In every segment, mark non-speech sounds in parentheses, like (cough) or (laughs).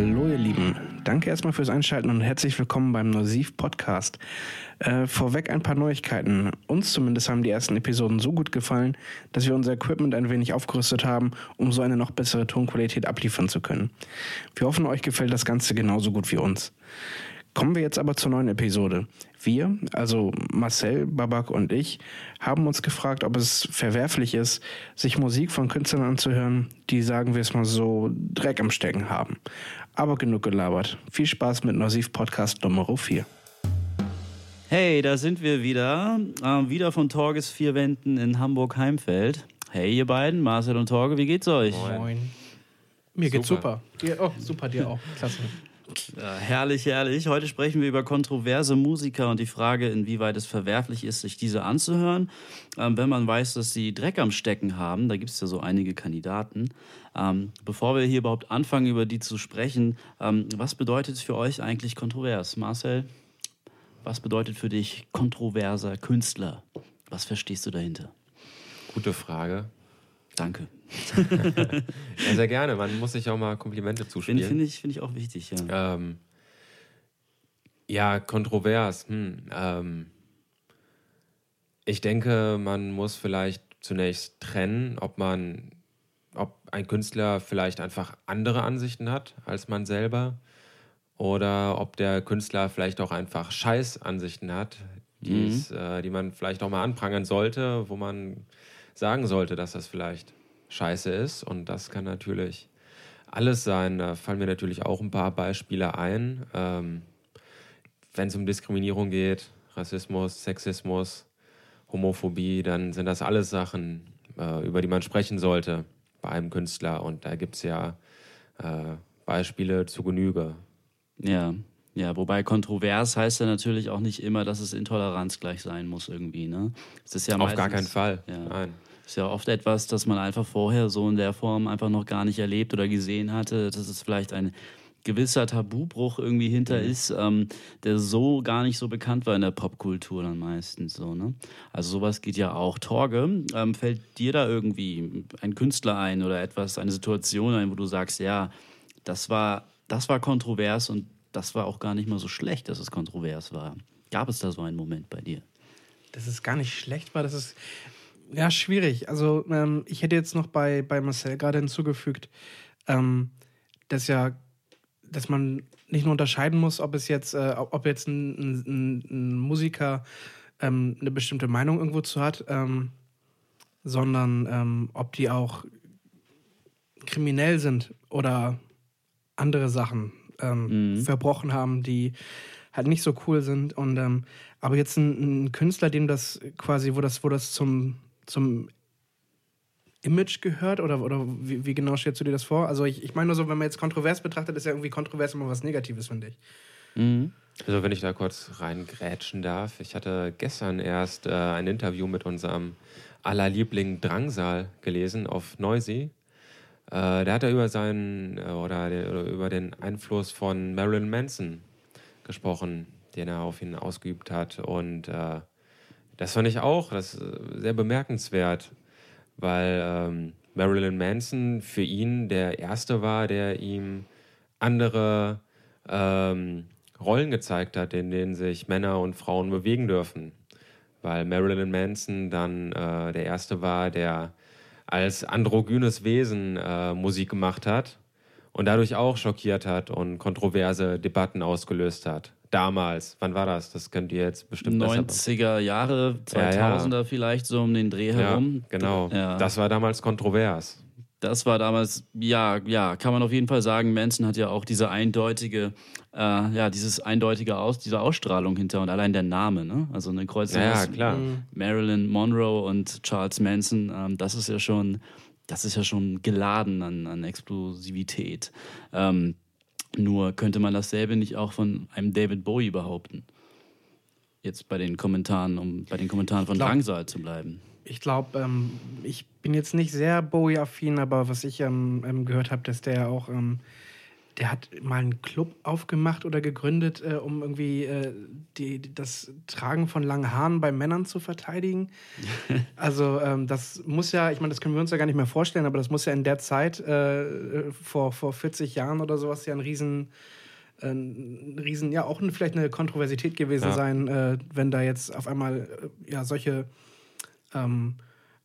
Hallo ihr Lieben, danke erstmal fürs Einschalten und herzlich willkommen beim Nosiv Podcast. Äh, vorweg ein paar Neuigkeiten. Uns zumindest haben die ersten Episoden so gut gefallen, dass wir unser Equipment ein wenig aufgerüstet haben, um so eine noch bessere Tonqualität abliefern zu können. Wir hoffen, euch gefällt das Ganze genauso gut wie uns. Kommen wir jetzt aber zur neuen Episode. Wir, also Marcel, Babak und ich, haben uns gefragt, ob es verwerflich ist, sich Musik von Künstlern anzuhören, die, sagen wir es mal so, Dreck am Stecken haben. Aber genug gelabert. Viel Spaß mit Nosiv Podcast Nummer 4. Hey, da sind wir wieder. Äh, wieder von Torges vier Wänden in Hamburg-Heimfeld. Hey, ihr beiden, Marcel und Torge, wie geht's euch? Moin. Mir geht's super. Dir, oh, super, dir auch. Klasse. Ja, herrlich, herrlich. Heute sprechen wir über kontroverse Musiker und die Frage, inwieweit es verwerflich ist, sich diese anzuhören. Ähm, wenn man weiß, dass sie Dreck am Stecken haben, da gibt es ja so einige Kandidaten. Ähm, bevor wir hier überhaupt anfangen, über die zu sprechen, ähm, was bedeutet für euch eigentlich kontrovers? Marcel, was bedeutet für dich kontroverser Künstler? Was verstehst du dahinter? Gute Frage. Danke. (laughs) ja, sehr gerne. Man muss sich auch mal Komplimente zuspielen. Finde find ich, find ich auch wichtig, ja. Ähm, ja, kontrovers. Hm, ähm, ich denke, man muss vielleicht zunächst trennen, ob man, ob ein Künstler vielleicht einfach andere Ansichten hat als man selber oder ob der Künstler vielleicht auch einfach Scheißansichten hat, mhm. äh, die man vielleicht auch mal anprangern sollte, wo man sagen sollte, dass das vielleicht scheiße ist. Und das kann natürlich alles sein. Da fallen mir natürlich auch ein paar Beispiele ein. Ähm, Wenn es um Diskriminierung geht, Rassismus, Sexismus, Homophobie, dann sind das alles Sachen, äh, über die man sprechen sollte bei einem Künstler. Und da gibt es ja äh, Beispiele zu Genüge. Ja, ja, wobei kontrovers heißt ja natürlich auch nicht immer, dass es Intoleranz gleich sein muss irgendwie. Ne? Es ist ja Auf gar keinen Fall. Ja. Nein ist ja oft etwas, das man einfach vorher so in der Form einfach noch gar nicht erlebt oder gesehen hatte, dass es vielleicht ein gewisser Tabubruch irgendwie hinter mhm. ist, ähm, der so gar nicht so bekannt war in der Popkultur dann meistens so. Ne? Also sowas geht ja auch. Torge, ähm, fällt dir da irgendwie ein Künstler ein oder etwas, eine Situation ein, wo du sagst, ja, das war, das war kontrovers und das war auch gar nicht mal so schlecht, dass es kontrovers war. Gab es da so einen Moment bei dir? Dass es gar nicht schlecht war, das ist ja, schwierig. Also ähm, ich hätte jetzt noch bei, bei Marcel gerade hinzugefügt, ähm, dass ja, dass man nicht nur unterscheiden muss, ob es jetzt, äh, ob jetzt ein, ein, ein Musiker ähm, eine bestimmte Meinung irgendwo zu hat, ähm, sondern ähm, ob die auch kriminell sind oder andere Sachen ähm, mhm. verbrochen haben, die halt nicht so cool sind. Und ähm, aber jetzt ein, ein, Künstler, dem das quasi, wo das, wo das zum zum Image gehört oder, oder wie, wie, genau stellst du dir das vor? Also ich, ich meine nur so, wenn man jetzt kontrovers betrachtet, ist ja irgendwie kontrovers immer was Negatives, finde ich. Mhm. Also wenn ich da kurz reingrätschen darf. Ich hatte gestern erst äh, ein Interview mit unserem allerliebling Drangsal gelesen auf Noisy. Äh, der hat da über seinen äh, oder, oder, über den Einfluss von Marilyn Manson gesprochen, den er auf ihn ausgeübt hat. Und äh, das fand ich auch das sehr bemerkenswert, weil ähm, Marilyn Manson für ihn der Erste war, der ihm andere ähm, Rollen gezeigt hat, in denen sich Männer und Frauen bewegen dürfen. Weil Marilyn Manson dann äh, der Erste war, der als androgynes Wesen äh, Musik gemacht hat und dadurch auch schockiert hat und kontroverse Debatten ausgelöst hat damals. Wann war das? Das könnt ihr jetzt bestimmt 90er Jahre, 2000er ja, ja. vielleicht so um den Dreh herum. Ja, genau. Das war damals kontrovers. Das war damals, ja, ja, kann man auf jeden Fall sagen. Manson hat ja auch diese eindeutige, äh, ja, dieses eindeutige Aus, diese Ausstrahlung hinter und allein der Name, ne? Also eine Kreuzung ja, klar. Marilyn Monroe und Charles Manson, ähm, das ist ja schon, das ist ja schon geladen an, an Explosivität. Ähm, nur könnte man dasselbe nicht auch von einem David Bowie behaupten. Jetzt bei den Kommentaren, um bei den Kommentaren von glaub, Drangsal zu bleiben. Ich glaube, ähm, ich bin jetzt nicht sehr Bowie-affin, aber was ich ähm, ähm, gehört habe, dass der auch, ähm, der hat mal einen Club aufgemacht oder gegründet, äh, um irgendwie äh, die, das Tragen von langen Haaren bei Männern zu verteidigen. (laughs) also ähm, das muss ja, ich meine, das können wir uns ja gar nicht mehr vorstellen, aber das muss ja in der Zeit äh, vor, vor 40 Jahren oder sowas ja ein riesen, äh, ein riesen ja auch vielleicht eine Kontroversität gewesen Ja. sein, äh, wenn da jetzt auf einmal äh, ja solche ähm,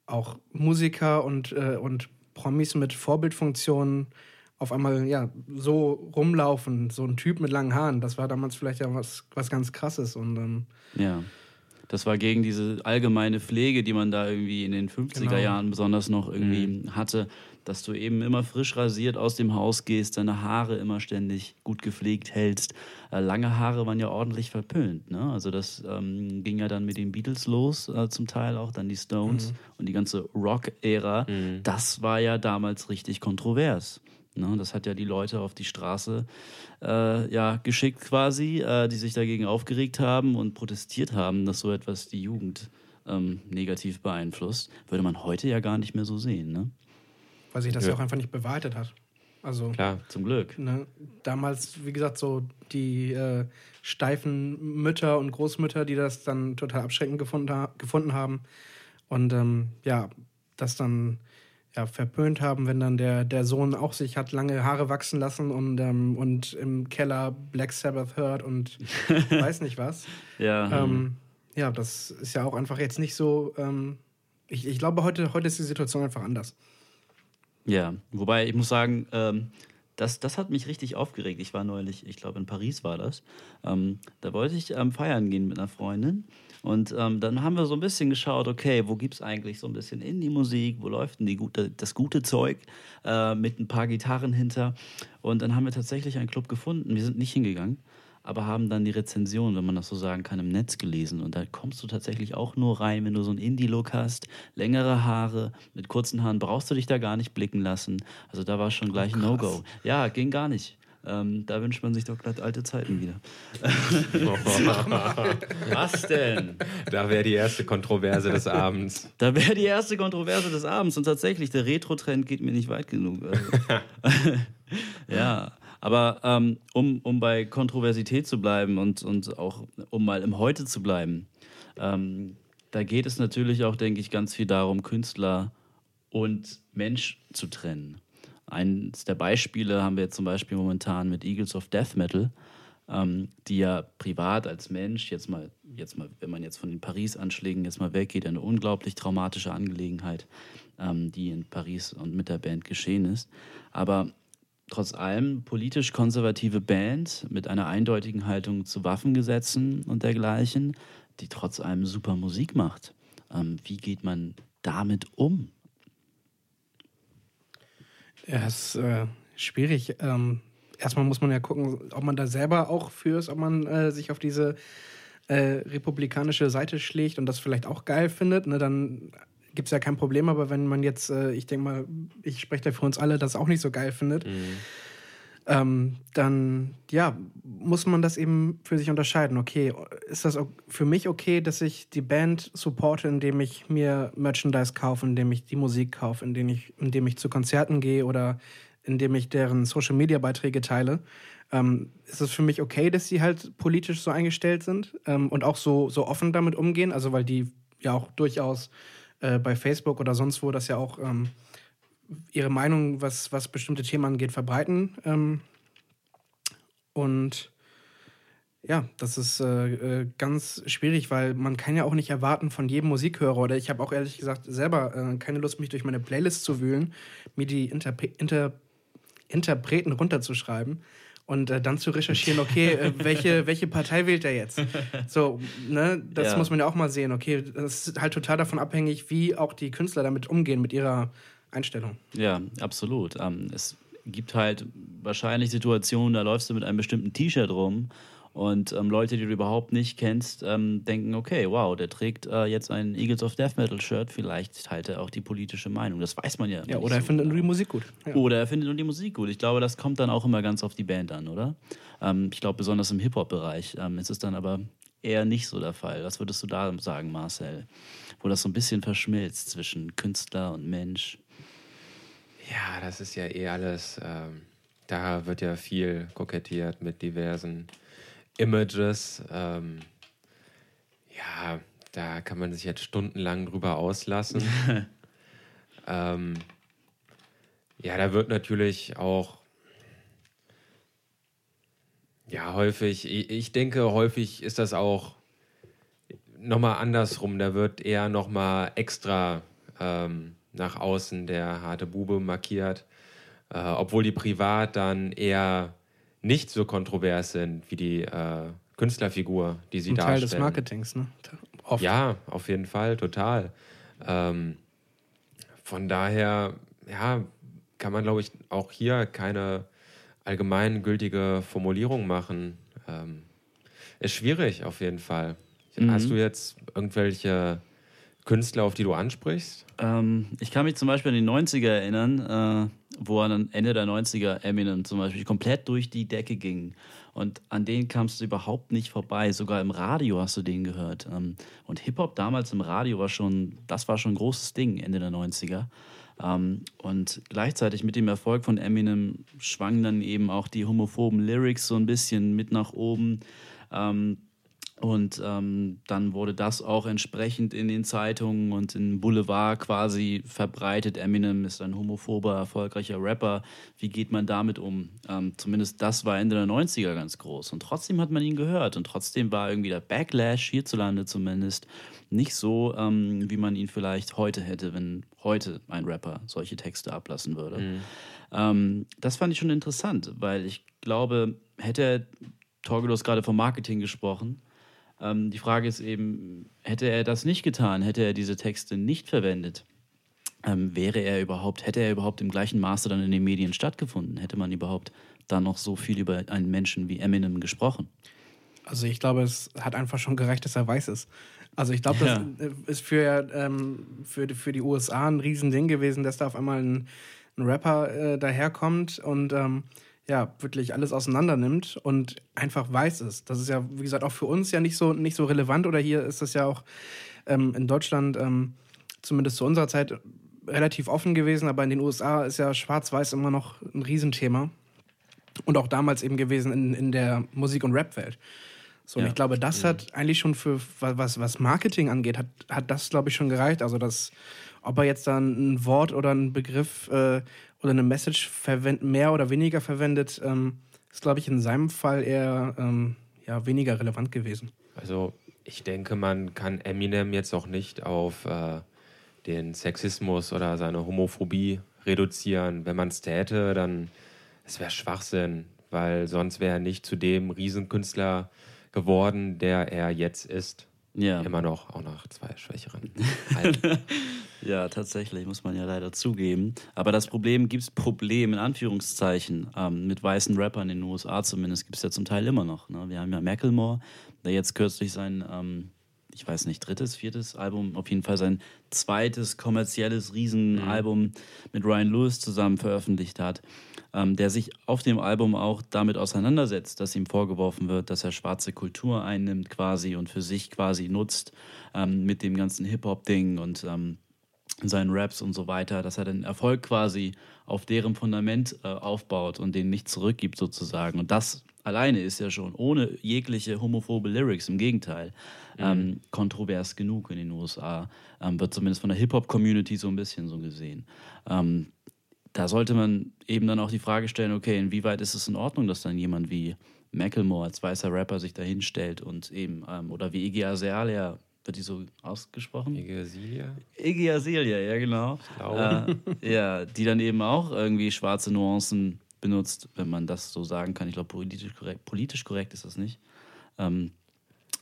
auch Musiker und, und Promis mit Vorbildfunktionen auf einmal ja so rumlaufen, so ein Typ mit langen Haaren, das war damals vielleicht ja was, was ganz krasses und ähm, Ja. Das war gegen diese allgemeine Pflege, die man da irgendwie in den 50er Genau. Jahren besonders noch irgendwie hatte, dass du eben immer frisch rasiert aus dem Haus gehst, deine Haare immer ständig gut gepflegt hältst. Äh, lange Haare waren ja ordentlich verpönt. Ne? Also das ähm, ging ja dann mit den Beatles los, äh, zum Teil auch dann die Stones und die ganze Rock-Ära. Das war ja damals richtig kontrovers. Ne? Das hat ja die Leute auf die Straße äh, ja, geschickt quasi, äh, die sich dagegen aufgeregt haben und protestiert haben, dass so etwas die Jugend ähm, negativ beeinflusst. Würde man heute ja gar nicht mehr so sehen. Ne? weil sich das ja. Ja. auch einfach nicht bewahrheitet hat. Also Klar. Zum Glück. ne, damals, wie gesagt, so die äh, steifen Mütter und Großmütter, die das dann total abschreckend gefunden, ha gefunden haben und ähm, ja, das dann ja, verpönt haben, wenn dann der, der Sohn auch sich hat lange Haare wachsen lassen und, ähm, und im Keller Black Sabbath hört und (laughs) weiß nicht was. Ja, Ähm, ja, das ist ja auch einfach jetzt nicht so. Ähm, ich, ich glaube, heute, heute ist die Situation einfach anders. ja. Wobei ich muss sagen, ähm, das, das hat mich richtig aufgeregt. Ich war neulich, ich glaube in Paris war das. Ähm, da wollte ich ähm, feiern gehen mit einer Freundin. Und ähm, dann haben wir so ein bisschen geschaut, okay, wo gibt es eigentlich so ein bisschen Indie-Musik, wo läuft denn die gute, das gute Zeug äh, mit ein paar Gitarren hinter. Und dann haben wir tatsächlich einen Club gefunden. Wir sind nicht hingegangen, aber haben dann die Rezension, wenn man das so sagen kann, im Netz gelesen. Und da kommst du tatsächlich auch nur rein, wenn du so einen Indie-Look hast, längere Haare, mit kurzen Haaren, brauchst du dich da gar nicht blicken lassen. Also da war schon gleich ein No-Go. Ja, ging gar nicht. Ähm, da wünscht man sich doch glatt alte Zeiten wieder. (laughs) Was denn? Da wäre die erste Kontroverse des Abends. Da wäre die erste Kontroverse des Abends und tatsächlich, der Retro-Trend geht mir nicht weit genug. Also. (laughs) (laughs) ja, aber ähm, um, um bei Kontroversität zu bleiben und, und auch um mal im Heute zu bleiben, ähm, da geht es natürlich auch, denke ich, ganz viel darum, Künstler und Mensch zu trennen. Eines der Beispiele haben wir jetzt zum Beispiel momentan mit Eagles of Death Metal, ähm, die ja privat als Mensch, jetzt mal, jetzt mal, wenn man jetzt von den Paris-Anschlägen jetzt mal weggeht, eine unglaublich traumatische Angelegenheit, ähm, die in Paris und mit der Band geschehen ist. Aber trotz allem politisch konservative Band mit einer eindeutigen Haltung zu Waffengesetzen und dergleichen, die trotz allem super Musik macht. Ähm, wie geht man damit um? Ja, ist äh, schwierig. Ähm, erstmal muss man ja gucken, ob man da selber auch für ist, ob man äh, sich auf diese äh, republikanische Seite schlägt und das vielleicht auch geil findet. Ne, dann gibt es ja kein Problem. Aber wenn man jetzt, äh, ich denke mal, ich spreche da für uns alle, das auch nicht so geil findet, ähm, dann ja, muss man das eben für sich unterscheiden. Okay, ist das für mich okay, dass ich die Band supporte, indem ich mir Merchandise kaufe, indem ich die Musik kaufe, indem ich, indem ich zu Konzerten gehe oder indem ich deren Social Media Beiträge teile? Ähm, ist es für mich okay, dass sie halt politisch so eingestellt sind ähm, und auch so, so offen damit umgehen? Also, weil die ja auch durchaus äh, bei Facebook oder sonst wo das ja auch ähm, ihre Meinung, was, was bestimmte Themen angeht, verbreiten. Ähm, und ja, das ist äh, äh, ganz schwierig, weil man kann ja auch nicht erwarten von jedem Musikhörer oder ich habe auch ehrlich gesagt selber äh, keine Lust, mich durch meine Playlist zu wühlen, mir die Interpre Inter Interpreten runterzuschreiben und äh, dann zu recherchieren, okay, äh, (laughs) welche, welche Partei wählt er jetzt? So, ne, das Ja. muss man ja auch mal sehen. Okay, das ist halt total davon abhängig, wie auch die Künstler damit umgehen, mit ihrer Einstellung. Ja, absolut. Ähm, es gibt halt wahrscheinlich Situationen, da läufst du mit einem bestimmten T-Shirt rum und ähm, Leute, die du überhaupt nicht kennst, ähm, denken, okay, wow, der trägt äh, jetzt ein Eagles of Death Metal Shirt, vielleicht teilt er auch die politische Meinung. Das weiß man ja. Ja, nicht oder er so findet genau. nur die Musik gut. Ja. Oder er findet nur die Musik gut. Ich glaube, das kommt dann auch immer ganz auf die Band an, oder? Ähm, ich glaube, besonders im Hip-Hop-Bereich ähm, ist es dann aber eher nicht so der Fall. Was würdest du da sagen, Marcel? Wo das so ein bisschen verschmilzt zwischen Künstler und Mensch. Ja, das ist ja eh alles ähm, da wird ja viel kokettiert mit diversen Images. Ähm, ja, da kann man sich jetzt stundenlang drüber auslassen. (laughs) ähm, ja, da wird natürlich auch ja häufig, ich, denke, häufig ist das auch nochmal andersrum. Da wird eher nochmal extra ähm, nach außen der harte Bube markiert, äh, obwohl die privat dann eher nicht so kontrovers sind wie die äh, Künstlerfigur, die sie Ein darstellen. Teil des Marketings, ne? Oft. Ja, auf jeden Fall, total. Ähm, von daher, ja, kann man, glaube ich, auch hier keine allgemeingültige Formulierung machen. Ähm, ist schwierig auf jeden Fall. Mhm. Hast du jetzt irgendwelche Künstler, auf die du ansprichst? Ähm, ich kann mich zum Beispiel an die 90er erinnern, äh, wo dann Ende der 90er Eminem zum Beispiel komplett durch die Decke ging. Und an denen kamst du überhaupt nicht vorbei. Sogar im Radio hast du den gehört. Ähm, und Hip-Hop damals im Radio war schon, das war schon ein großes Ding, Ende der 90er. Ähm, und gleichzeitig mit dem Erfolg von Eminem schwangen dann eben auch die homophoben Lyrics so ein bisschen mit nach oben. Ähm, und ähm, dann wurde das auch entsprechend in den Zeitungen und im Boulevard quasi verbreitet. Eminem ist ein homophober, erfolgreicher Rapper. Wie geht man damit um? Ähm, zumindest das war Ende der 90er ganz groß. Und trotzdem hat man ihn gehört. Und trotzdem war irgendwie der Backlash hierzulande zumindest nicht so, ähm, wie man ihn vielleicht heute hätte, wenn heute ein Rapper solche Texte ablassen würde. Mhm. Ähm, das fand ich schon interessant, weil ich glaube, hätte er, Torgelos gerade vom Marketing gesprochen, ähm, die Frage ist eben, hätte er das nicht getan, hätte er diese Texte nicht verwendet, ähm, wäre er überhaupt, hätte er überhaupt im gleichen Maße dann in den Medien stattgefunden? Hätte man überhaupt da noch so viel über einen Menschen wie Eminem gesprochen? Also ich glaube, es hat einfach schon gereicht, dass er weiß ist. Also ich glaube, das ja. ist für, ähm, für, für die USA ein Riesending gewesen, dass da auf einmal ein, ein Rapper äh, daherkommt und ähm, ja, wirklich alles auseinander nimmt und einfach weiß es. Das ist ja, wie gesagt, auch für uns ja nicht so, nicht so relevant oder hier ist das ja auch ähm, in Deutschland, ähm, zumindest zu unserer Zeit, relativ offen gewesen, aber in den USA ist ja Schwarz-Weiß immer noch ein Riesenthema. Und auch damals eben gewesen in, in der Musik- und Rap-Welt. So, ja. und ich glaube, das mhm. hat eigentlich schon für was, was Marketing angeht, hat, hat das, glaube ich, schon gereicht. Also, dass, ob er jetzt dann ein Wort oder ein Begriff äh, oder eine Message mehr oder weniger verwendet, ähm, ist, glaube ich, in seinem Fall eher ähm, ja, weniger relevant gewesen. Also ich denke, man kann Eminem jetzt auch nicht auf äh, den Sexismus oder seine Homophobie reduzieren. Wenn man es täte, dann es wäre Schwachsinn, weil sonst wäre er nicht zu dem Riesenkünstler geworden, der er jetzt ist. Ja. Immer noch, auch nach zwei schwächeren. (laughs) ja, tatsächlich, muss man ja leider zugeben. Aber das Problem gibt es Problem in Anführungszeichen ähm, mit weißen Rappern in den USA zumindest gibt es ja zum Teil immer noch. Ne? Wir haben ja Macklemore, der jetzt kürzlich sein, ähm, ich weiß nicht, drittes, viertes Album, auf jeden Fall sein zweites kommerzielles Riesenalbum mhm. mit Ryan Lewis zusammen veröffentlicht hat ähm, der sich auf dem Album auch damit auseinandersetzt, dass ihm vorgeworfen wird, dass er schwarze Kultur einnimmt quasi und für sich quasi nutzt ähm, mit dem ganzen Hip-Hop-Ding und ähm, seinen Raps und so weiter, dass er den Erfolg quasi auf deren Fundament äh, aufbaut und den nicht zurückgibt sozusagen. Und das alleine ist ja schon ohne jegliche homophobe Lyrics, im Gegenteil, mhm. ähm, kontrovers genug in den USA. Ähm, wird zumindest von der Hip-Hop-Community so ein bisschen so gesehen. Ähm, da sollte man eben dann auch die Frage stellen, okay, inwieweit ist es in Ordnung, dass dann jemand wie Macklemore als weißer Rapper sich da hinstellt und eben, ähm, oder wie Iggy Azalea, wird die so ausgesprochen? Iggy Azalea? Iggy Azalea, ja genau. Äh, (laughs) ja, die dann eben auch irgendwie schwarze Nuancen benutzt, wenn man das so sagen kann. Ich glaube, politisch korrekt, politisch korrekt ist das nicht. Ähm,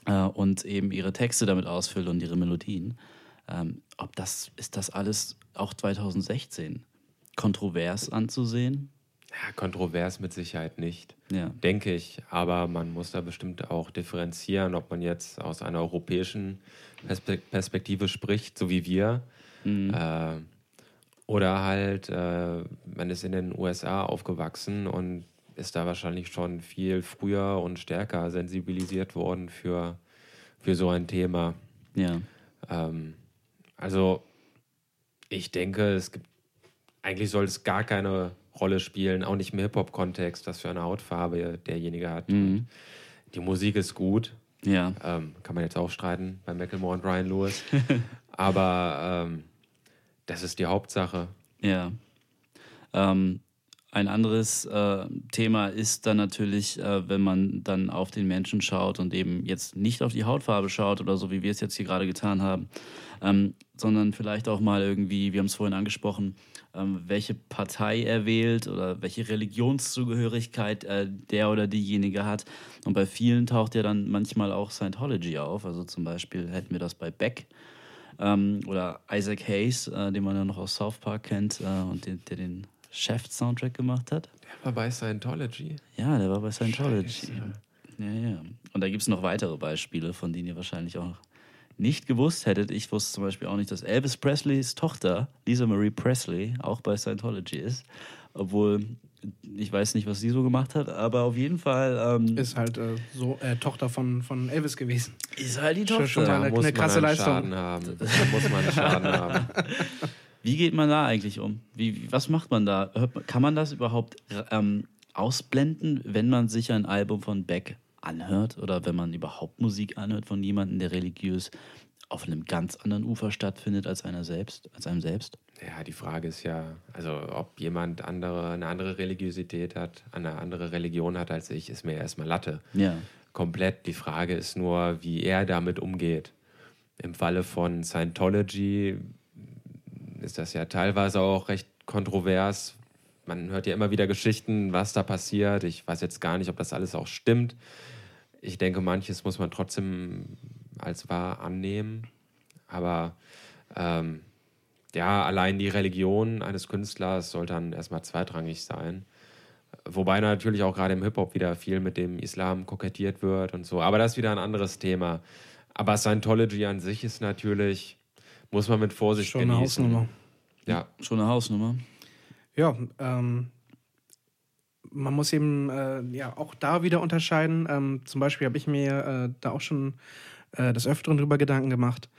äh, und eben ihre Texte damit ausfüllt und ihre Melodien. Ähm, ob das, ist das alles auch 2016? Kontrovers anzusehen? Ja, kontrovers mit Sicherheit nicht, ja. denke ich. Aber man muss da bestimmt auch differenzieren, ob man jetzt aus einer europäischen Perspektive spricht, so wie wir, mhm. äh, oder halt, äh, man ist in den USA aufgewachsen und ist da wahrscheinlich schon viel früher und stärker sensibilisiert worden für, für so ein Thema. Ja. Ähm, also ich denke, es gibt eigentlich soll es gar keine Rolle spielen, auch nicht im Hip-Hop-Kontext, was für eine Hautfarbe derjenige hat. Mhm. Die Musik ist gut. Ja. Ähm, kann man jetzt auch streiten bei Macklemore und Brian Lewis. (laughs) Aber ähm, das ist die Hauptsache. Ja. Ähm, ein anderes äh, Thema ist dann natürlich, äh, wenn man dann auf den Menschen schaut und eben jetzt nicht auf die Hautfarbe schaut oder so, wie wir es jetzt hier gerade getan haben, ähm, sondern vielleicht auch mal irgendwie, wir haben es vorhin angesprochen, welche Partei er wählt oder welche Religionszugehörigkeit äh, der oder diejenige hat. Und bei vielen taucht ja dann manchmal auch Scientology auf. Also zum Beispiel hätten wir das bei Beck. Ähm, oder Isaac Hayes, äh, den man ja noch aus South Park kennt äh, und den, der den Chef-Soundtrack gemacht hat. Der war bei Scientology. Ja, der war bei Scientology. Scheiße. Ja, ja. Und da gibt es noch weitere Beispiele, von denen ihr wahrscheinlich auch nicht gewusst hättet. Ich wusste zum Beispiel auch nicht, dass Elvis Presleys Tochter, Lisa Marie Presley, auch bei Scientology ist. Obwohl ich weiß nicht, was sie so gemacht hat, aber auf jeden Fall. Ähm, ist halt äh, so äh, Tochter von, von Elvis gewesen. Ist halt die Tochter. Schon, schon mal eine, eine krasse Leistung. Schaden haben. Da muss man einen Schaden (laughs) haben. Wie geht man da eigentlich um? Wie, was macht man da? kann man das überhaupt ähm, ausblenden, wenn man sich ein Album von Beck anhört oder wenn man überhaupt Musik anhört von jemandem, der religiös auf einem ganz anderen Ufer stattfindet als einer selbst, als einem selbst? Ja, die Frage ist ja, also ob jemand andere, eine andere Religiosität hat, eine andere Religion hat als ich, ist mir erstmal Latte. Ja. Komplett. Die Frage ist nur, wie er damit umgeht. Im Falle von Scientology ist das ja teilweise auch recht kontrovers. Man hört ja immer wieder Geschichten, was da passiert. Ich weiß jetzt gar nicht, ob das alles auch stimmt. Ich denke, manches muss man trotzdem als wahr annehmen. Aber ähm, ja, allein die Religion eines Künstlers soll dann erstmal zweitrangig sein. Wobei natürlich auch gerade im Hip-Hop wieder viel mit dem Islam kokettiert wird und so. Aber das ist wieder ein anderes Thema. Aber Scientology an sich ist natürlich muss man mit Vorsicht Schon genießen. eine Hausnummer. Ja. Schon eine Hausnummer. Ja, ähm, man muss eben äh, ja auch da wieder unterscheiden. Ähm, zum Beispiel habe ich mir äh, da auch schon äh, des Öfteren drüber Gedanken gemacht,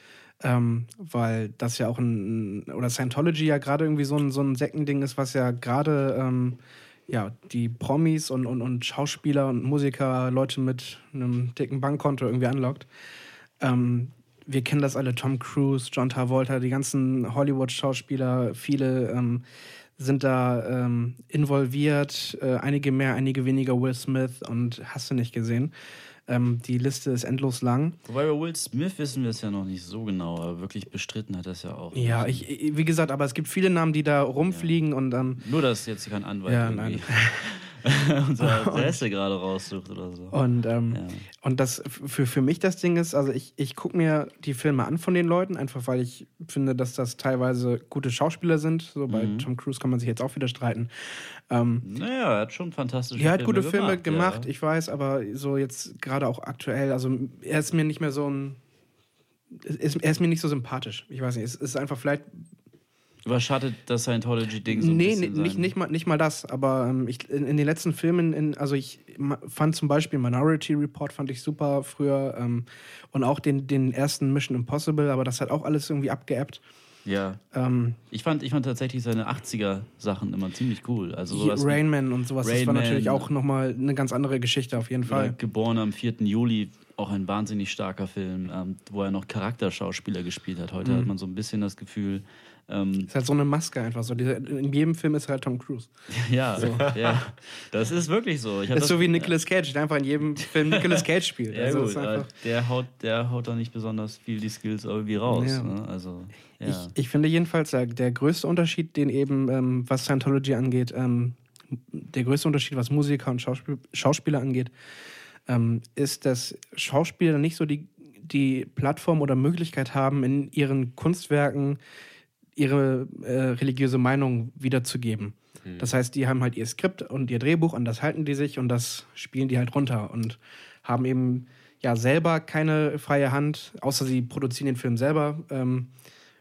ähm, weil das ja auch ein, oder Scientology ja gerade irgendwie so ein, so ein Seckending ist, was ja gerade ähm, ja, die Promis und, und, und Schauspieler und Musiker, Leute mit einem dicken Bankkonto irgendwie anlockt. Ähm, wir kennen das alle, Tom Cruise, John Travolta, die ganzen Hollywood-Schauspieler, viele ähm, sind da ähm, involviert, äh, einige mehr, einige weniger, Will Smith und hast du nicht gesehen. Ähm, die Liste ist endlos lang. Wobei bei Will Smith wissen wir es ja noch nicht so genau, aber wirklich bestritten hat das ja auch. Ja, ich, wie gesagt, aber es gibt viele Namen, die da rumfliegen ja. und dann. Nur, dass jetzt kein Anwalt ja, irgendwie. Nein. (laughs) (laughs) unsere Adresse gerade raussucht oder so. Und, ähm, ja. und das für, für mich das Ding ist, also ich, ich gucke mir die Filme an von den Leuten, einfach weil ich finde, dass das teilweise gute Schauspieler sind. So bei mhm. Tom Cruise kann man sich jetzt auch wieder streiten. Ähm, naja, er hat schon fantastische Filme. Er hat gute Filme gemacht, gemacht ja. ich weiß, aber so jetzt gerade auch aktuell, also er ist mir nicht mehr so ein. er ist mir nicht so sympathisch. Ich weiß nicht, es ist einfach vielleicht Überschattet das Scientology-Ding so ein nee, bisschen? Nee, nicht, nicht, mal, nicht mal das, aber ähm, ich, in, in, den letzten Filmen, in, also ich fand zum Beispiel Minority Report fand ich super früher ähm, und auch den, den ersten Mission Impossible, aber das hat auch alles irgendwie abgeappt. Ja. Ähm, ich, fand, ich fand tatsächlich seine 80er-Sachen immer ziemlich cool. Also sowas Rainman und sowas, Rain das war natürlich auch nochmal eine ganz andere Geschichte auf jeden Fall. Geboren am 4. Juli, auch ein wahnsinnig starker Film, ähm, wo er noch Charakterschauspieler gespielt hat. Heute mhm. hat man so ein bisschen das Gefühl, ähm, ist halt so eine Maske einfach so. In jedem Film ist halt Tom Cruise. (laughs) Ja, so. (laughs) ja. Das ist wirklich so. Ich das ist so wie Nicolas Cage, der einfach in jedem Film Nicolas (laughs) Cage spielt. ja, also gut, äh, der, haut, der haut da nicht besonders viel die Skills irgendwie raus. Ja. Ne? Also, ja. ich, ich finde jedenfalls, der, der größte Unterschied, den eben, ähm, was Scientology angeht, ähm, der größte Unterschied, was Musiker und Schauspiel Schauspieler angeht, ähm, ist, dass Schauspieler nicht so die, die Plattform oder Möglichkeit haben, in ihren Kunstwerken ihre äh, religiöse Meinung wiederzugeben. Mhm. Das heißt, die haben halt ihr Skript und ihr Drehbuch, an das halten die sich und das spielen die halt runter und haben eben ja selber keine freie Hand, außer sie produzieren den Film selber. Ähm,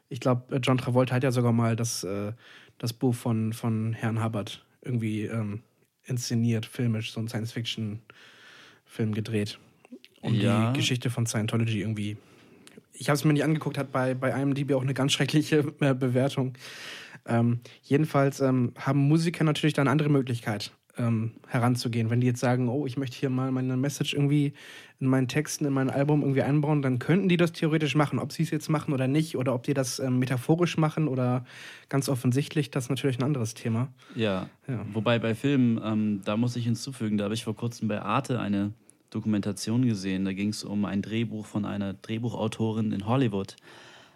ich glaube, John Travolta hat ja sogar mal das, äh, das Buch von, von Herrn Hubbard irgendwie ähm, inszeniert, filmisch, so ein Science-Fiction-Film gedreht. Und ja. die Geschichte von Scientology irgendwie ich habe es mir nicht angeguckt, hat bei, bei IMDb auch eine ganz schreckliche äh, Bewertung. Ähm, jedenfalls ähm, haben Musiker natürlich da eine andere Möglichkeit ähm, heranzugehen. Wenn die jetzt sagen, oh, ich möchte hier mal meine Message irgendwie in meinen Texten, in mein Album irgendwie einbauen, dann könnten die das theoretisch machen. Ob sie es jetzt machen oder nicht, oder ob die das ähm, metaphorisch machen oder ganz offensichtlich, das ist natürlich ein anderes Thema. Ja, ja. wobei bei Filmen, ähm, da muss ich hinzufügen, da habe ich vor kurzem bei Arte eine Dokumentation gesehen. Da ging es um ein Drehbuch von einer Drehbuchautorin in Hollywood,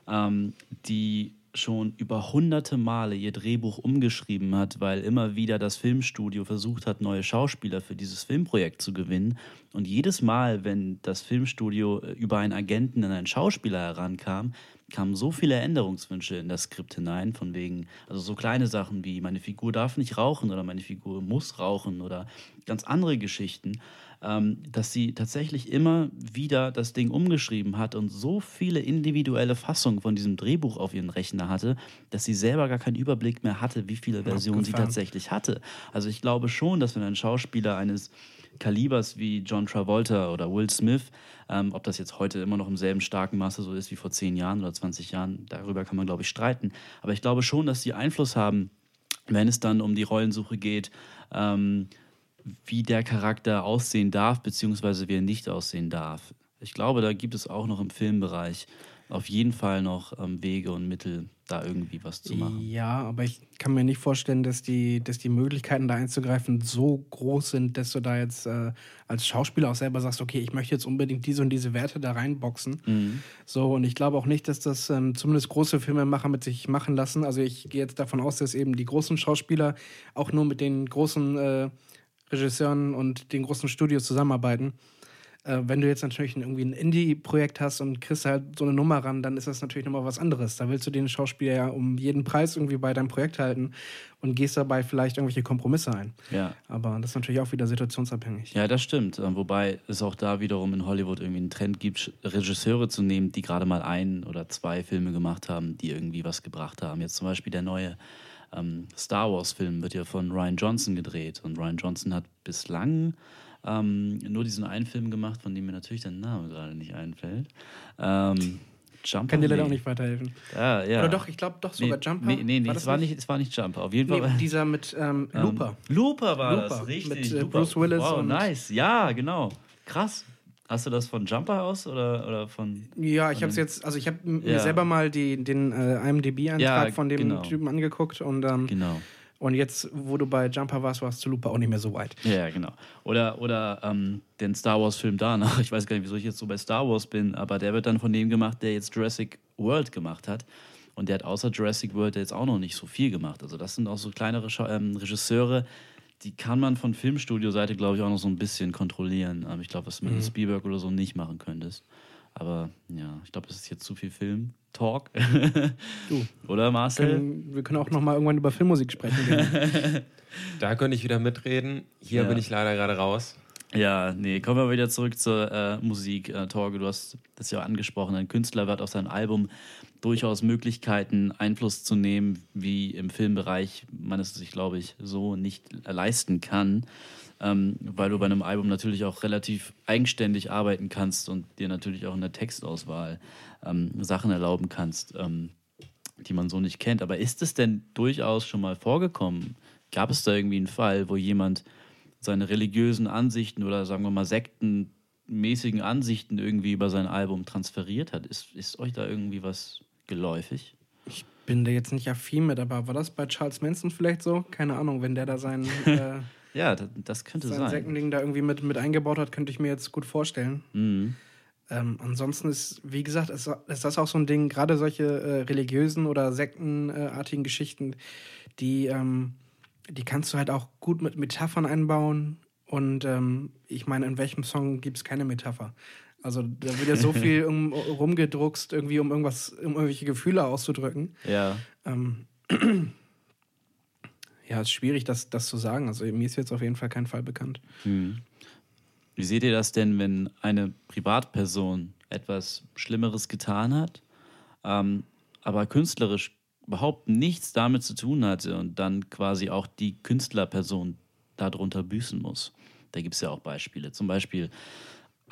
ähm, die schon über hunderte Male ihr Drehbuch umgeschrieben hat, weil immer wieder das Filmstudio versucht hat, neue Schauspieler für dieses Filmprojekt zu gewinnen. Und jedes Mal, wenn das Filmstudio äh, über einen Agenten an einen Schauspieler herankam, kamen so viele Änderungswünsche in das Skript hinein, von wegen, also so kleine Sachen wie meine Figur darf nicht rauchen oder meine Figur muss rauchen oder ganz andere Geschichten ähm, dass sie tatsächlich immer wieder das Ding umgeschrieben hat und so viele individuelle Fassungen von diesem Drehbuch auf ihren Rechner hatte, dass sie selber gar keinen Überblick mehr hatte, wie viele Versionen sie tatsächlich hatte. Also ich glaube schon, dass wenn ein Schauspieler eines Kalibers wie John Travolta oder Will Smith, ähm, ob das jetzt heute immer noch im selben starken Maße so ist wie vor 10 Jahren oder 20 Jahren, darüber kann man, glaube ich, streiten. Aber ich glaube schon, dass sie Einfluss haben, wenn es dann um die Rollensuche geht. Ähm, wie der Charakter aussehen darf, beziehungsweise wie er nicht aussehen darf. Ich glaube, da gibt es auch noch im Filmbereich auf jeden Fall noch ähm, Wege und Mittel, da irgendwie was zu machen. Ja, aber ich kann mir nicht vorstellen, dass die, dass die Möglichkeiten da einzugreifen so groß sind, dass du da jetzt äh, als Schauspieler auch selber sagst, okay, ich möchte jetzt unbedingt diese und diese Werte da reinboxen. Mhm. So, und ich glaube auch nicht, dass das ähm, zumindest große Filmemacher mit sich machen lassen. Also ich gehe jetzt davon aus, dass eben die großen Schauspieler auch nur mit den großen äh, Regisseuren und den großen Studios zusammenarbeiten. Äh, wenn du jetzt natürlich irgendwie ein Indie-Projekt hast und kriegst halt so eine Nummer ran, dann ist das natürlich nochmal was anderes. Da willst du den Schauspieler ja um jeden Preis irgendwie bei deinem Projekt halten und gehst dabei vielleicht irgendwelche Kompromisse ein. Ja. Aber das ist natürlich auch wieder situationsabhängig. Ja, das stimmt. Ähm, wobei es auch da wiederum in Hollywood irgendwie einen Trend gibt, Regisseure zu nehmen, die gerade mal ein oder zwei Filme gemacht haben, die irgendwie was gebracht haben. Jetzt zum Beispiel der neue ähm, Star Wars-Film wird ja von Ryan Johnson gedreht. Und Ryan Johnson hat bislang ähm, nur diesen einen Film gemacht, von dem mir natürlich der Name gerade nicht einfällt. Ähm, Jumper? Kann dir leider auch nicht weiterhelfen. Ja, ja. Oder doch, ich glaube doch sogar nee, Jumper. Nee, nee, nee war es, war nicht, es war nicht Jumper. Auf jeden Fall. Nee, dieser mit ähm, ähm Looper. Looper war Looper. das, richtig. Mit äh, Bruce Willis. Wow, nice. Ja, genau. Krass. Hast du das von Jumper aus oder, oder von. Ja, ich habe es jetzt, also ich habe ja. mir selber mal die, den äh, IMDb-Eintrag ja, von dem genau. Typen angeguckt und ähm, genau. Und jetzt, wo du bei Jumper warst, warst du Lupa auch nicht mehr so weit. Ja, genau. Oder, oder ähm, den Star Wars-Film danach. (laughs) Ich weiß gar nicht, wieso ich jetzt so bei Star Wars bin, aber der wird dann von dem gemacht, der jetzt Jurassic World gemacht hat. Und der hat außer Jurassic World jetzt auch noch nicht so viel gemacht. Also, das sind auch so kleinere ähm, Regisseure, die kann man von Filmstudio-Seite, glaube ich, auch noch so ein bisschen kontrollieren. Aber ich glaube, was du mit mhm. Spielberg oder so nicht machen könntest. Aber ja, ich glaube, das ist jetzt zu viel Film-Talk. du. (laughs) Oder Marcel? Können, wir können auch noch mal irgendwann über Filmmusik sprechen. (laughs) da könnte ich wieder mitreden. Hier ja. bin ich leider gerade raus. Ja, nee, kommen wir wieder zurück zur äh, Musik. Äh, Torge, du hast das ja angesprochen. Ein Künstler wird auf sein Album durchaus Möglichkeiten, Einfluss zu nehmen, wie im Filmbereich man es sich, glaube ich, so nicht leisten kann. Ähm, weil du bei einem Album natürlich auch relativ eigenständig arbeiten kannst und dir natürlich auch in der Textauswahl ähm, Sachen erlauben kannst, ähm, die man so nicht kennt. Aber ist es denn durchaus schon mal vorgekommen? Gab es da irgendwie einen Fall, wo jemand seine religiösen Ansichten oder sagen wir mal sektenmäßigen Ansichten irgendwie über sein Album transferiert hat? Ist, ist euch da irgendwie was geläufig? Ich bin da jetzt nicht affin mit, aber war das bei Charles Manson vielleicht so? Keine Ahnung, wenn der da sein. (laughs) Äh, ja, das, könnte sein. Sein Seckending da irgendwie mit, mit eingebaut hat, könnte ich mir jetzt gut vorstellen. Mhm. Ähm, ansonsten ist, wie gesagt, ist, ist das auch so ein Ding, gerade solche äh, religiösen oder sektenartigen Geschichten, die, ähm, die kannst du halt auch gut mit Metaphern einbauen. Und ähm, ich meine, in welchem Song gibt es keine Metapher? Also da wird ja so (laughs) viel um, rumgedruckst, irgendwie um irgendwas, um irgendwelche Gefühle auszudrücken. Ja. Ähm, (clears throat) ja, ist schwierig, das, das zu sagen. Also mir ist jetzt auf jeden Fall kein Fall bekannt. Hm. Wie seht ihr das denn, wenn eine Privatperson etwas Schlimmeres getan hat, ähm, aber künstlerisch überhaupt nichts damit zu tun hatte und dann quasi auch die Künstlerperson darunter büßen muss? Da gibt es ja auch Beispiele. Zum Beispiel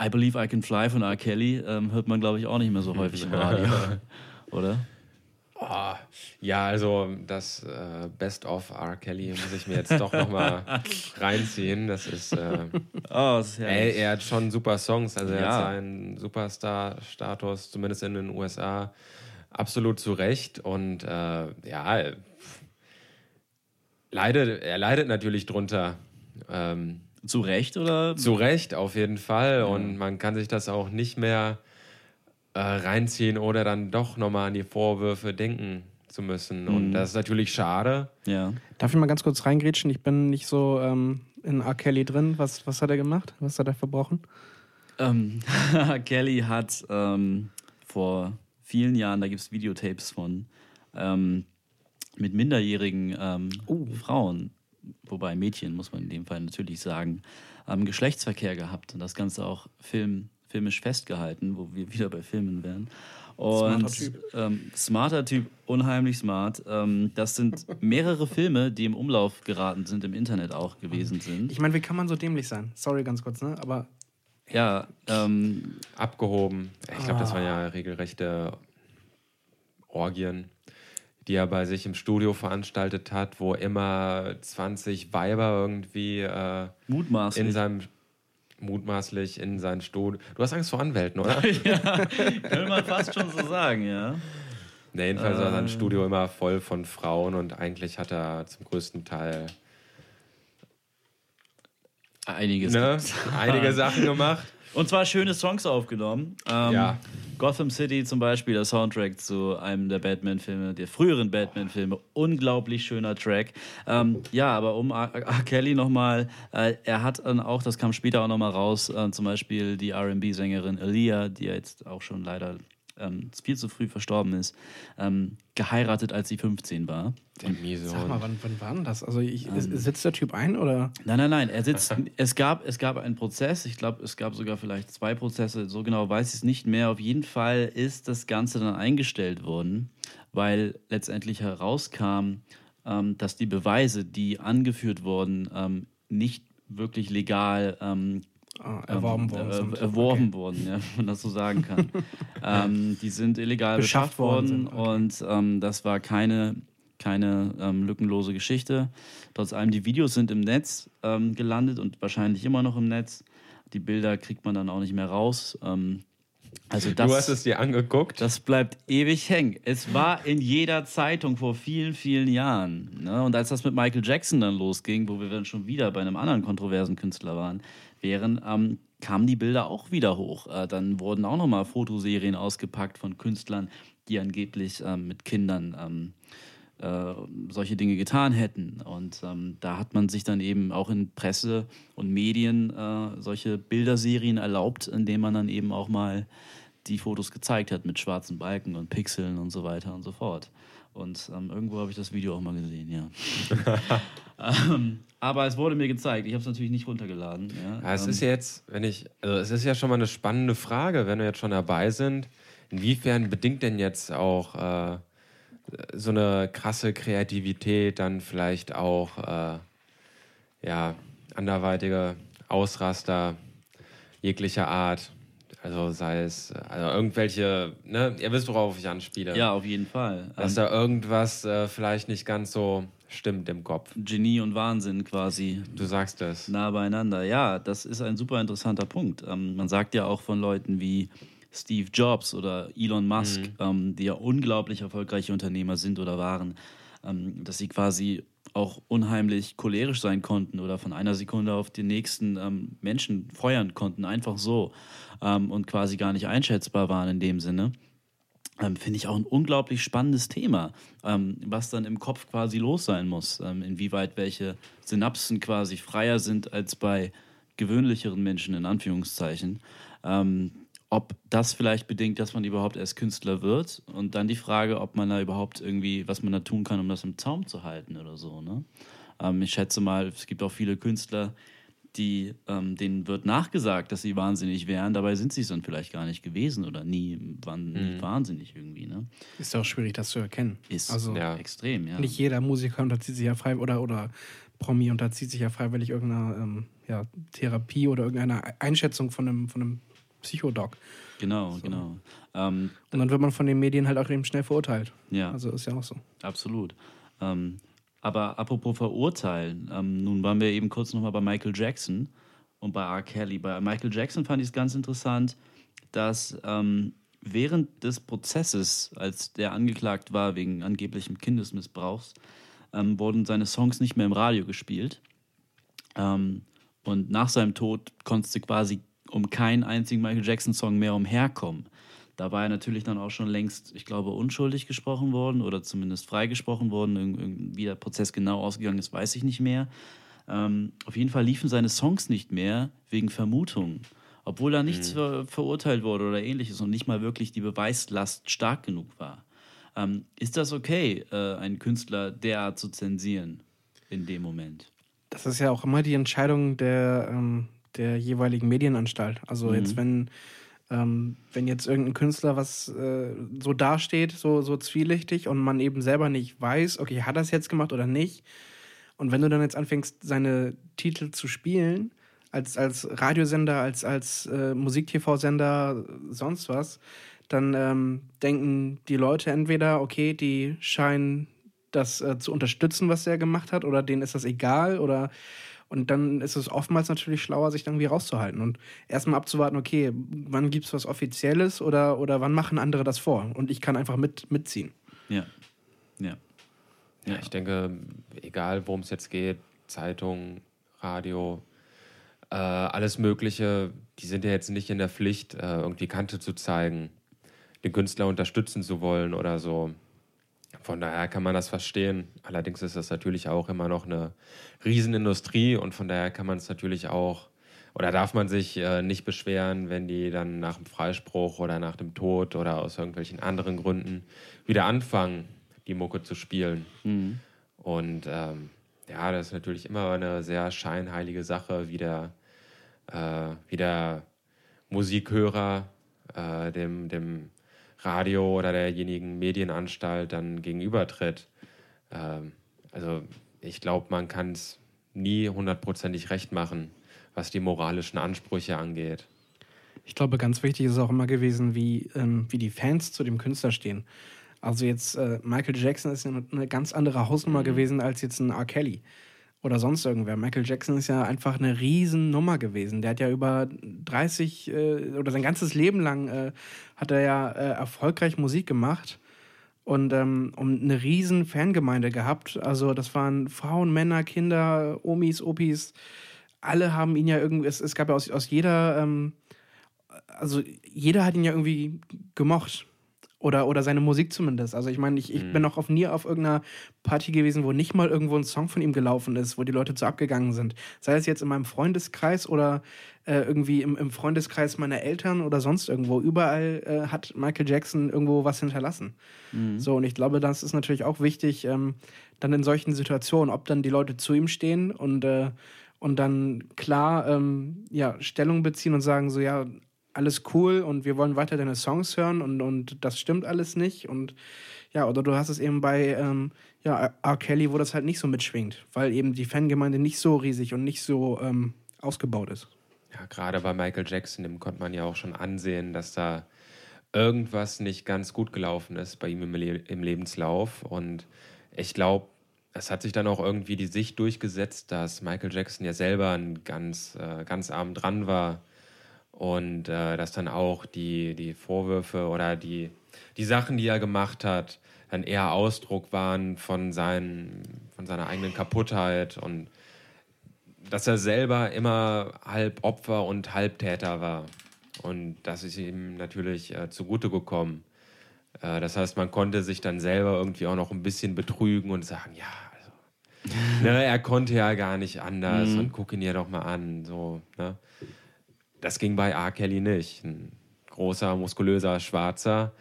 I Believe I Can Fly von R. Kelly ähm, hört man, glaube ich, auch nicht mehr so (laughs) häufig im Radio. Oder? Oh, Ja, also das äh, Best of R. Kelly muss ich mir jetzt doch nochmal (laughs) reinziehen. Das ist. Äh, (laughs) Oh, ist ey, er hat schon super Songs. Also er Ja. hat seinen Superstar-Status, zumindest in den USA, absolut zu Recht. Und äh, ja, leidet, er leidet natürlich drunter. Ähm, zu Recht oder? zu Recht, auf jeden Fall. Und man kann sich das auch nicht mehr äh, reinziehen oder dann doch nochmal an die Vorwürfe denken zu müssen. Und das ist natürlich schade. Ja. Darf ich mal ganz kurz reingrätschen? Ich bin nicht so ähm, in R. Kelly drin. Was, was hat er gemacht? Was hat er verbrochen? Ähm, (laughs) Kelly hat ähm, vor vielen Jahren, da gibt es Videotapes von, ähm, mit minderjährigen ähm, Frauen, wobei Mädchen, muss man in dem Fall natürlich sagen, ähm, Geschlechtsverkehr gehabt und das Ganze auch film, filmisch festgehalten, wo wir wieder bei Filmen wären. Und Smarter Typ. Ähm, smarter Typ, unheimlich smart. Ähm, das sind mehrere Filme, die im Umlauf geraten sind, im Internet auch gewesen sind. Ich meine, wie kann man so dämlich sein? Sorry, ganz kurz, ne? Aber Ja, ähm, Abgehoben. Ich glaube, das waren ja regelrechte Orgien, die er bei sich im Studio veranstaltet hat, wo immer 20 Weiber irgendwie äh, mutmaßlich. in seinem mutmaßlich in sein Studio. Du hast Angst vor Anwälten, oder? (laughs) Könnte man fast schon so sagen, ja. nee, jedenfalls war Ähm. sein Studio immer voll von Frauen und eigentlich hat er zum größten Teil Einiges. ne, (laughs) einige Sachen gemacht. Und zwar schöne Songs aufgenommen. Ähm, Ja. Gotham City zum Beispiel, der Soundtrack zu einem der Batman-Filme, der früheren Batman-Filme. Unglaublich schöner Track. Ähm, ja, aber um R. R. Kelly nochmal, äh, er hat dann auch, das kam später auch nochmal raus, äh, zum Beispiel die RB-Sängerin Aaliyah, die ja jetzt auch schon leider ähm, viel zu früh verstorben ist, ähm, geheiratet, als sie 15 war. Der miese sag mal, wann, wann war denn das? Also ich, sitzt der Typ ein oder? Nein, nein, nein. Er sitzt. (laughs) es gab, es gab einen Prozess. Ich glaube, es gab sogar vielleicht zwei Prozesse. So genau weiß ich es nicht mehr. Auf jeden Fall ist das Ganze dann eingestellt worden, weil letztendlich herauskam, ähm, dass die Beweise, die angeführt wurden, ähm, nicht wirklich legal ähm, Ah, erworben ähm, worden äh, sind. erworben wurden, ja, (laughs) wenn man das so sagen kann. (laughs) ähm, die sind illegal Beschafft beschafft worden worden sind, und ähm, das war keine, keine ähm, lückenlose Geschichte. Trotz allem, die Videos sind im Netz ähm, gelandet und wahrscheinlich immer noch im Netz. Die Bilder kriegt man dann auch nicht mehr raus. Ähm, also das, Du hast es dir angeguckt. das bleibt ewig hängen. Es war in jeder Zeitung vor vielen, vielen Jahren. Ne? Und als das mit Michael Jackson dann losging, wo wir dann schon wieder bei einem anderen kontroversen Künstler waren, wären, ähm, kamen die Bilder auch wieder hoch. Äh, dann wurden auch nochmal Fotoserien ausgepackt von Künstlern, die angeblich ähm, mit Kindern ähm, äh, solche Dinge getan hätten. Und ähm, da hat man sich dann eben auch in Presse und Medien äh, solche Bilderserien erlaubt, indem man dann eben auch mal die Fotos gezeigt hat mit schwarzen Balken und Pixeln und so weiter und so fort. Und ähm, irgendwo habe ich das Video auch mal gesehen, ja. (laughs) (laughs) ähm, aber es wurde mir gezeigt. Ich habe es natürlich nicht runtergeladen. Ja, Ja, es ähm, ist ja jetzt, wenn ich, also es ist ja schon mal eine spannende Frage, wenn wir jetzt schon dabei sind. Inwiefern bedingt denn jetzt auch äh, so eine krasse Kreativität dann vielleicht auch äh, ja, anderweitige Ausraster jeglicher Art? Also sei es, also irgendwelche, ne, ihr wisst, worauf ich anspiele. ja, auf jeden Fall. Dass da irgendwas äh, vielleicht nicht ganz so stimmt im Kopf. Genie und Wahnsinn quasi Du sagst es. nah beieinander. Ja, das ist ein super interessanter Punkt. Ähm, man sagt ja auch von Leuten wie Steve Jobs oder Elon Musk, ähm, die ja unglaublich erfolgreiche Unternehmer sind oder waren, ähm, dass sie quasi auch unheimlich cholerisch sein konnten oder von einer Sekunde auf den nächsten ähm, Menschen feuern konnten, einfach so ähm, und quasi gar nicht einschätzbar waren in dem Sinne. Ähm, Finde ich auch ein unglaublich spannendes Thema, ähm, was dann im Kopf quasi los sein muss. Ähm, inwieweit welche Synapsen quasi freier sind als bei gewöhnlicheren Menschen, in Anführungszeichen. Ähm, ob das vielleicht bedingt, dass man überhaupt erst Künstler wird und dann die Frage, ob man da überhaupt irgendwie, was man da tun kann, um das im Zaum zu halten oder so. Ne? Ähm, ich schätze mal, es gibt auch viele Künstler, die, ähm, denen wird nachgesagt, dass sie wahnsinnig wären, dabei sind sie es dann vielleicht gar nicht gewesen oder nie, waren nie wahnsinnig irgendwie. Ne? Ist ja auch schwierig, das zu erkennen. Ist also Ja. extrem, ja. nicht jeder Musiker unterzieht sich ja frei oder, oder Promi unterzieht sich ja freiwillig irgendeiner ähm, ja, Therapie oder irgendeiner Einschätzung von einem, von einem Psychodoc. Genau, so. genau. Ähm, und dann wird man von den Medien halt auch eben schnell verurteilt. Ja. Also ist ja auch so. Absolut. Ähm, aber apropos verurteilen, ähm, nun waren wir eben kurz nochmal bei Michael Jackson und bei R. Kelly. Bei Michael Jackson fand ich es ganz interessant, dass ähm, während des Prozesses, als der angeklagt war wegen angeblichem Kindesmissbrauchs, ähm, wurden seine Songs nicht mehr im Radio gespielt. Ähm, und nach seinem Tod konntest du quasi um keinen einzigen Michael Jackson-Song mehr umherkommen. Da war er natürlich dann auch schon längst, ich glaube, unschuldig gesprochen worden oder zumindest freigesprochen worden. Wie der Prozess genau ausgegangen ist, weiß ich nicht mehr. Ähm, auf jeden Fall liefen seine Songs nicht mehr wegen Vermutungen, obwohl da nichts mhm. ver verurteilt wurde oder ähnliches und nicht mal wirklich die Beweislast stark genug war. Ähm, ist das okay, äh, einen Künstler derart zu zensieren in dem Moment? Das ist ja auch immer die Entscheidung der, ähm, der jeweiligen Medienanstalt. Also mhm. jetzt, wenn ähm, wenn jetzt irgendein Künstler was äh, so dasteht, so, so zwielichtig und man eben selber nicht weiß, okay, hat er es jetzt gemacht oder nicht. Und wenn du dann jetzt anfängst, seine Titel zu spielen, als, als Radiosender, als, als äh, Musik-TV-Sender, sonst was, dann ähm, denken die Leute entweder, okay, die scheinen das äh, zu unterstützen, was er gemacht hat, oder denen ist das egal, oder und dann ist es oftmals natürlich schlauer, sich dann irgendwie rauszuhalten und erstmal abzuwarten, okay, wann gibt es was Offizielles oder, oder wann machen andere das vor? Und ich kann einfach mit, mitziehen. Ja. Ja. Ja, ich denke, egal worum es jetzt geht, Zeitung, Radio, äh, alles Mögliche, die sind ja jetzt nicht in der Pflicht, äh, irgendwie Kante zu zeigen, den Künstler unterstützen zu wollen oder so. Von daher kann man das verstehen. Allerdings ist das natürlich auch immer noch eine Riesenindustrie und von daher kann man es natürlich auch oder darf man sich äh, nicht beschweren, wenn die dann nach dem Freispruch oder nach dem Tod oder aus irgendwelchen anderen Gründen wieder anfangen, die Mucke zu spielen. Mhm. Und ähm, ja, das ist natürlich immer eine sehr scheinheilige Sache, wie der, äh, wie der Musikhörer äh, dem, dem Radio oder derjenigen Medienanstalt dann gegenübertritt. Ähm, also ich glaube, man kann es nie hundertprozentig recht machen, was die moralischen Ansprüche angeht. Ich glaube, ganz wichtig ist auch immer gewesen, wie, ähm, wie die Fans zu dem Künstler stehen. Also jetzt äh, Michael Jackson ist ja eine ganz andere Hausnummer mhm. gewesen als jetzt ein R. Kelly oder sonst irgendwer. Michael Jackson ist ja einfach eine Riesennummer gewesen. Der hat ja über 30 äh, oder sein ganzes Leben lang äh, hat er ja äh, erfolgreich Musik gemacht und ähm, um eine riesen Fangemeinde gehabt. Also das waren Frauen, Männer, Kinder, Omis, Opis. Alle haben ihn ja irgendwie, es, es gab ja aus, aus jeder, ähm, also jeder hat ihn ja irgendwie gemocht. Oder, oder seine Musik zumindest. Also ich meine, ich, ich mhm. bin noch auf nie auf irgendeiner Party gewesen, wo nicht mal irgendwo ein Song von ihm gelaufen ist, wo die Leute zu abgegangen sind. Sei es jetzt in meinem Freundeskreis oder äh, irgendwie im, im, Freundeskreis meiner Eltern oder sonst irgendwo. Überall äh, hat Michael Jackson irgendwo was hinterlassen. Mhm. So, und ich glaube, das ist natürlich auch wichtig, ähm, dann in solchen Situationen, ob dann die Leute zu ihm stehen und, äh, und dann klar ähm, ja, Stellung beziehen und sagen so, ja, alles cool und wir wollen weiter deine Songs hören und, und das stimmt alles nicht. Und ja, oder du hast es eben bei ähm, ja, R. Kelly, wo das halt nicht so mitschwingt, weil eben die Fangemeinde nicht so riesig und nicht so ähm, ausgebaut ist. Ja, gerade bei Michael Jackson, dem konnte man ja auch schon ansehen, dass da irgendwas nicht ganz gut gelaufen ist bei ihm im, Le im Lebenslauf. Und ich glaube, es hat sich dann auch irgendwie die Sicht durchgesetzt, dass Michael Jackson ja selber ein ganz, äh, ganz arm dran war und äh, dass dann auch die, die Vorwürfe oder die, die Sachen, die er gemacht hat, dann eher Ausdruck waren von, seinen, von seiner eigenen Kaputtheit und dass er selber immer halb Opfer und halb Täter war. Und das ist ihm natürlich äh, zugute gekommen. Äh, das heißt, man konnte sich dann selber irgendwie auch noch ein bisschen betrügen und sagen, ja, also, (laughs) ne, er konnte ja gar nicht anders mhm. und guck ihn ja doch mal an. So, ne? Das ging bei R. Kelly nicht. Ein großer, muskulöser Schwarzer,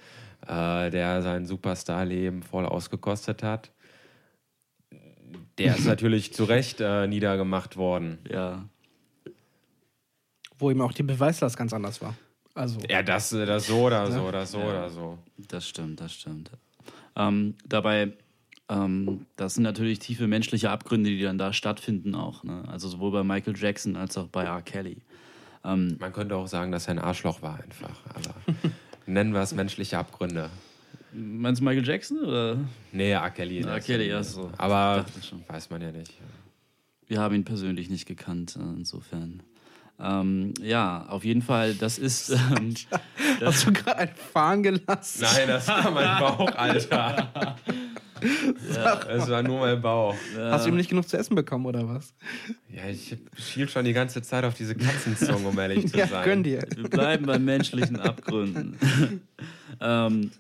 äh, der sein Superstar-Leben voll ausgekostet hat. Der ist (laughs) natürlich zu Recht äh, niedergemacht worden. Ja. Wo ihm auch die Beweislast ganz anders war. Also. Ja, das, das so oder so, das so ja. oder so. Das stimmt, das stimmt. Ähm, dabei, ähm, das sind natürlich tiefe menschliche Abgründe, die dann da stattfinden auch. Ne? Also sowohl bei Michael Jackson als auch bei R. Kelly. Ähm, Man könnte auch sagen, dass er ein Arschloch war einfach. Aber (laughs) nennen wir es menschliche Abgründe. meinst du Michael Jackson? Oder? Nee, R. Kelly. R. Kelly, ja, so. Aber weiß man ja nicht. Wir haben ihn persönlich nicht gekannt, insofern. Ähm, ja, auf jeden Fall, das ist. (laughs) Ähm, das, Hast du gerade einen Fahren gelassen? Nein, das war mein (laughs) Bauch, Alter. Es war nur mein Bauch. Hast du ihm nicht genug zu essen bekommen oder was? Ja, ich schiel schon die ganze Zeit auf diese Katzenzunge, um ehrlich zu Ja, sein. gönn dir. wir bleiben bei menschlichen Abgründen. (laughs) ähm,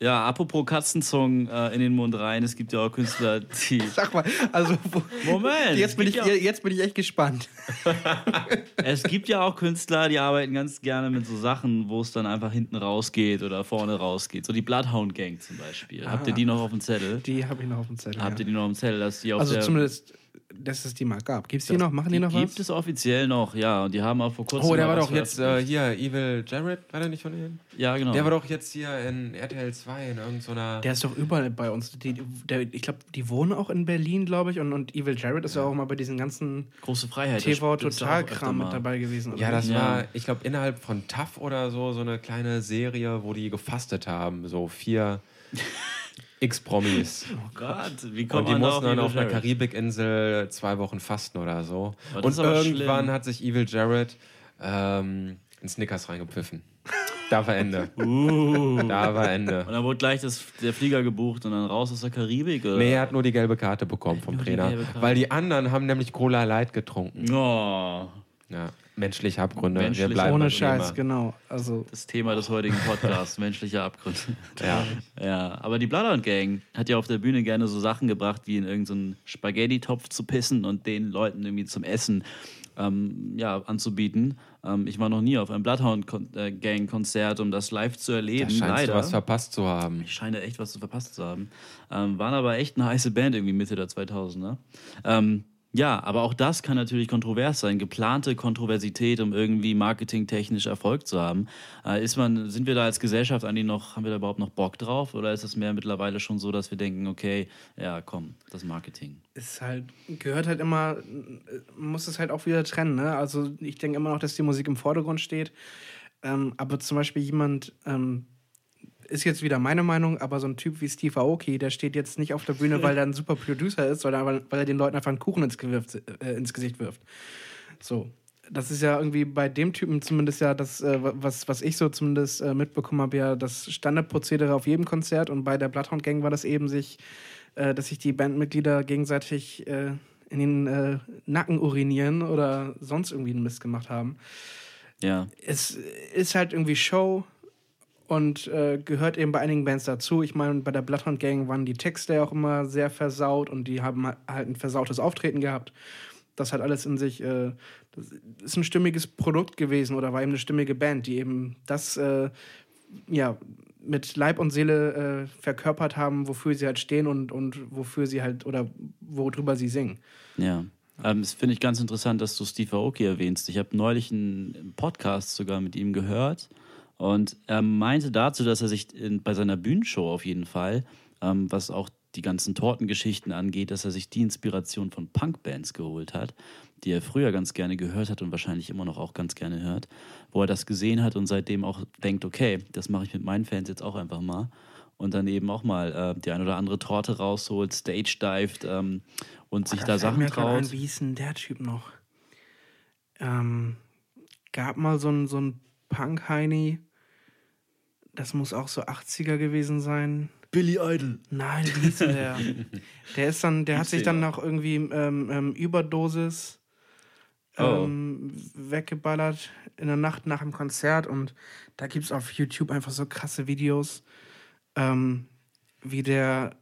ja, apropos Katzenzungen äh, in den Mund rein, es gibt ja auch Künstler, die. (laughs) Sag mal, also Moment! jetzt, bin ich, ja, jetzt bin ich echt gespannt. (laughs) es gibt ja auch Künstler, die arbeiten ganz gerne mit so Sachen, wo es dann einfach hinten rausgeht oder vorne rausgeht. So die Bloodhound Gang zum Beispiel. Habt ihr die noch auf dem Zettel? Die habe ich noch auf dem Zettel. Habt ja. ihr die noch auf dem Zettel, dass die auf Also zumindest, dass es die mal gab. Gibt es die noch? Machen die, noch gibt was? es offiziell noch, ja. Und die haben auch vor kurzem. Oh, der war doch jetzt äh, hier, Evil Jared, war der nicht von denen? Ja, genau. Der war doch jetzt hier in RTL 2 in irgendeiner. Der ist doch überall bei uns. Die, der, ich glaube, die wohnen auch in Berlin, glaube ich. Und, und Evil Jared ist ja auch mal bei diesen ganzen Große Freiheit. TV-Total-Kram mit dabei gewesen. ja, das Ja. war, ich glaube, innerhalb von TAF oder so, so eine kleine Serie, wo die gefastet haben. So vier (laughs) X-Promis. Oh Gott, wie kommt Und die mussten dann auf einer? Karibikinsel zwei Wochen fasten oder so. Das Und irgendwann schlimm. hat sich Evil Jared ähm, in Snickers reingepfiffen. Da war Ende. (laughs) Uh. Da war Ende. Und dann wurde gleich das, der Flieger gebucht und dann raus aus der Karibik. Oder? Nee, er hat nur die gelbe Karte bekommen vom die Trainer. Karte. Weil die anderen haben nämlich Cola Light getrunken. Oh, Ja, menschliche Abgründe. Menschliche- Wir bleiben Ohne Scheiß, Thema. genau. Also, das Thema des heutigen Podcasts, (laughs) menschliche Abgründe. Ja. Ja, aber die Bloodhound Gang hat ja auf der Bühne gerne so Sachen gebracht, wie in irgendeinen Spaghetti-Topf zu pissen und den Leuten irgendwie zum Essen ähm, ja, anzubieten. Ähm, ich war noch nie auf einem Bloodhound Kon- äh, Gang-Konzert, um das live zu Da erleben. scheinst Leider. du was verpasst zu haben. Ich scheine echt was zu verpasst zu haben. Ähm, waren aber echt eine heiße Band irgendwie Mitte der 2000er. Ähm, ja, aber auch das kann natürlich kontrovers sein. Geplante Kontroversität, um irgendwie marketingtechnisch Erfolg zu haben. Äh, ist man, sind wir da als Gesellschaft eigentlich noch, haben wir da überhaupt noch Bock drauf? Oder ist es mehr mittlerweile schon so, dass wir denken, okay, ja, komm, das Marketing. ist halt, gehört halt immer, muss es halt auch wieder trennen, ne? Also ich denke immer noch, dass die Musik im Vordergrund steht. Ähm, aber zum Beispiel jemand, ähm, ist jetzt wieder meine Meinung, aber so ein Typ wie Steve Aoki, der steht jetzt nicht auf der Bühne, weil er ein super Producer ist, sondern weil, weil er den Leuten einfach einen Kuchen ins, gewirft, äh, ins Gesicht wirft. So. Das ist ja irgendwie bei dem Typen zumindest ja das, äh, was, was ich so zumindest äh, mitbekommen habe, ja das Standardprozedere auf jedem Konzert. Und bei der Bloodhound Gang war das eben sich, äh, dass sich die Bandmitglieder gegenseitig äh, in den äh, Nacken urinieren oder sonst irgendwie einen Mist gemacht haben. Ja, Es ist halt irgendwie Show und äh, gehört eben bei einigen Bands dazu. Ich meine, bei der Bloodhound Gang waren die Texte ja auch immer sehr versaut und die haben halt ein versautes Auftreten gehabt. Das hat alles in sich, äh, ist ein stimmiges Produkt gewesen oder war eben eine stimmige Band, die eben das äh, ja, mit Leib und Seele äh, verkörpert haben, wofür sie halt stehen und, und wofür sie halt oder worüber sie singen. Ja. Ähm, das finde ich ganz interessant, dass du Steve Aoki erwähnst. Ich habe neulich einen Podcast sogar mit ihm gehört und er meinte dazu, dass er sich in, bei seiner Bühnenshow auf jeden Fall, ähm, was auch die ganzen Tortengeschichten angeht, dass er sich die Inspiration von Punkbands geholt hat, die er früher ganz gerne gehört hat und wahrscheinlich immer noch auch ganz gerne hört, wo er das gesehen hat und seitdem auch denkt, okay, das mache ich mit meinen Fans jetzt auch einfach mal und dann eben auch mal äh, die ein oder andere Torte rausholt, stage dived ähm, und sich da, fällt Sachen mir traut. Ein, wie hieß denn der Typ noch? Ähm, gab mal so ein, so ein Punk-Heini. Das muss auch so 80er gewesen sein. Billy Idol. Nein, wie hieß denn der? (laughs) der ist dann, der hat Gibt's sich den dann noch? noch irgendwie ähm, ähm, Überdosis Oh. ähm, weggeballert in der Nacht nach dem Konzert und da gibt es auf YouTube einfach so krasse Videos, ähm, wie der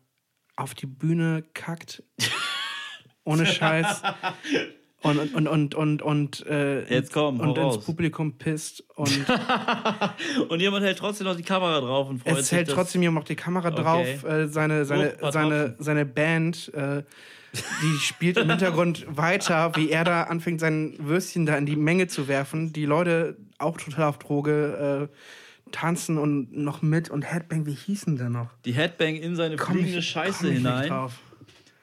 auf die Bühne kackt. (laughs) Ohne Scheiß. (laughs) Und, und, und, und, und, und, äh, Jetzt komm, und ins. Publikum pisst und (laughs) Und jemand hält trotzdem noch die Kamera drauf und freut es sich. hält trotzdem jemand noch die Kamera Okay. drauf. Äh, seine, seine, paar seine, seine Band, äh, die spielt im Hintergrund (laughs) weiter, wie er da anfängt, sein Würstchen da in die Menge zu werfen. Die Leute, auch total auf Droge, äh, tanzen und noch mit und Headbang, wie hießen der noch? Die Headbang in seine Komm fliegende ich- Scheiße hinein. drauf.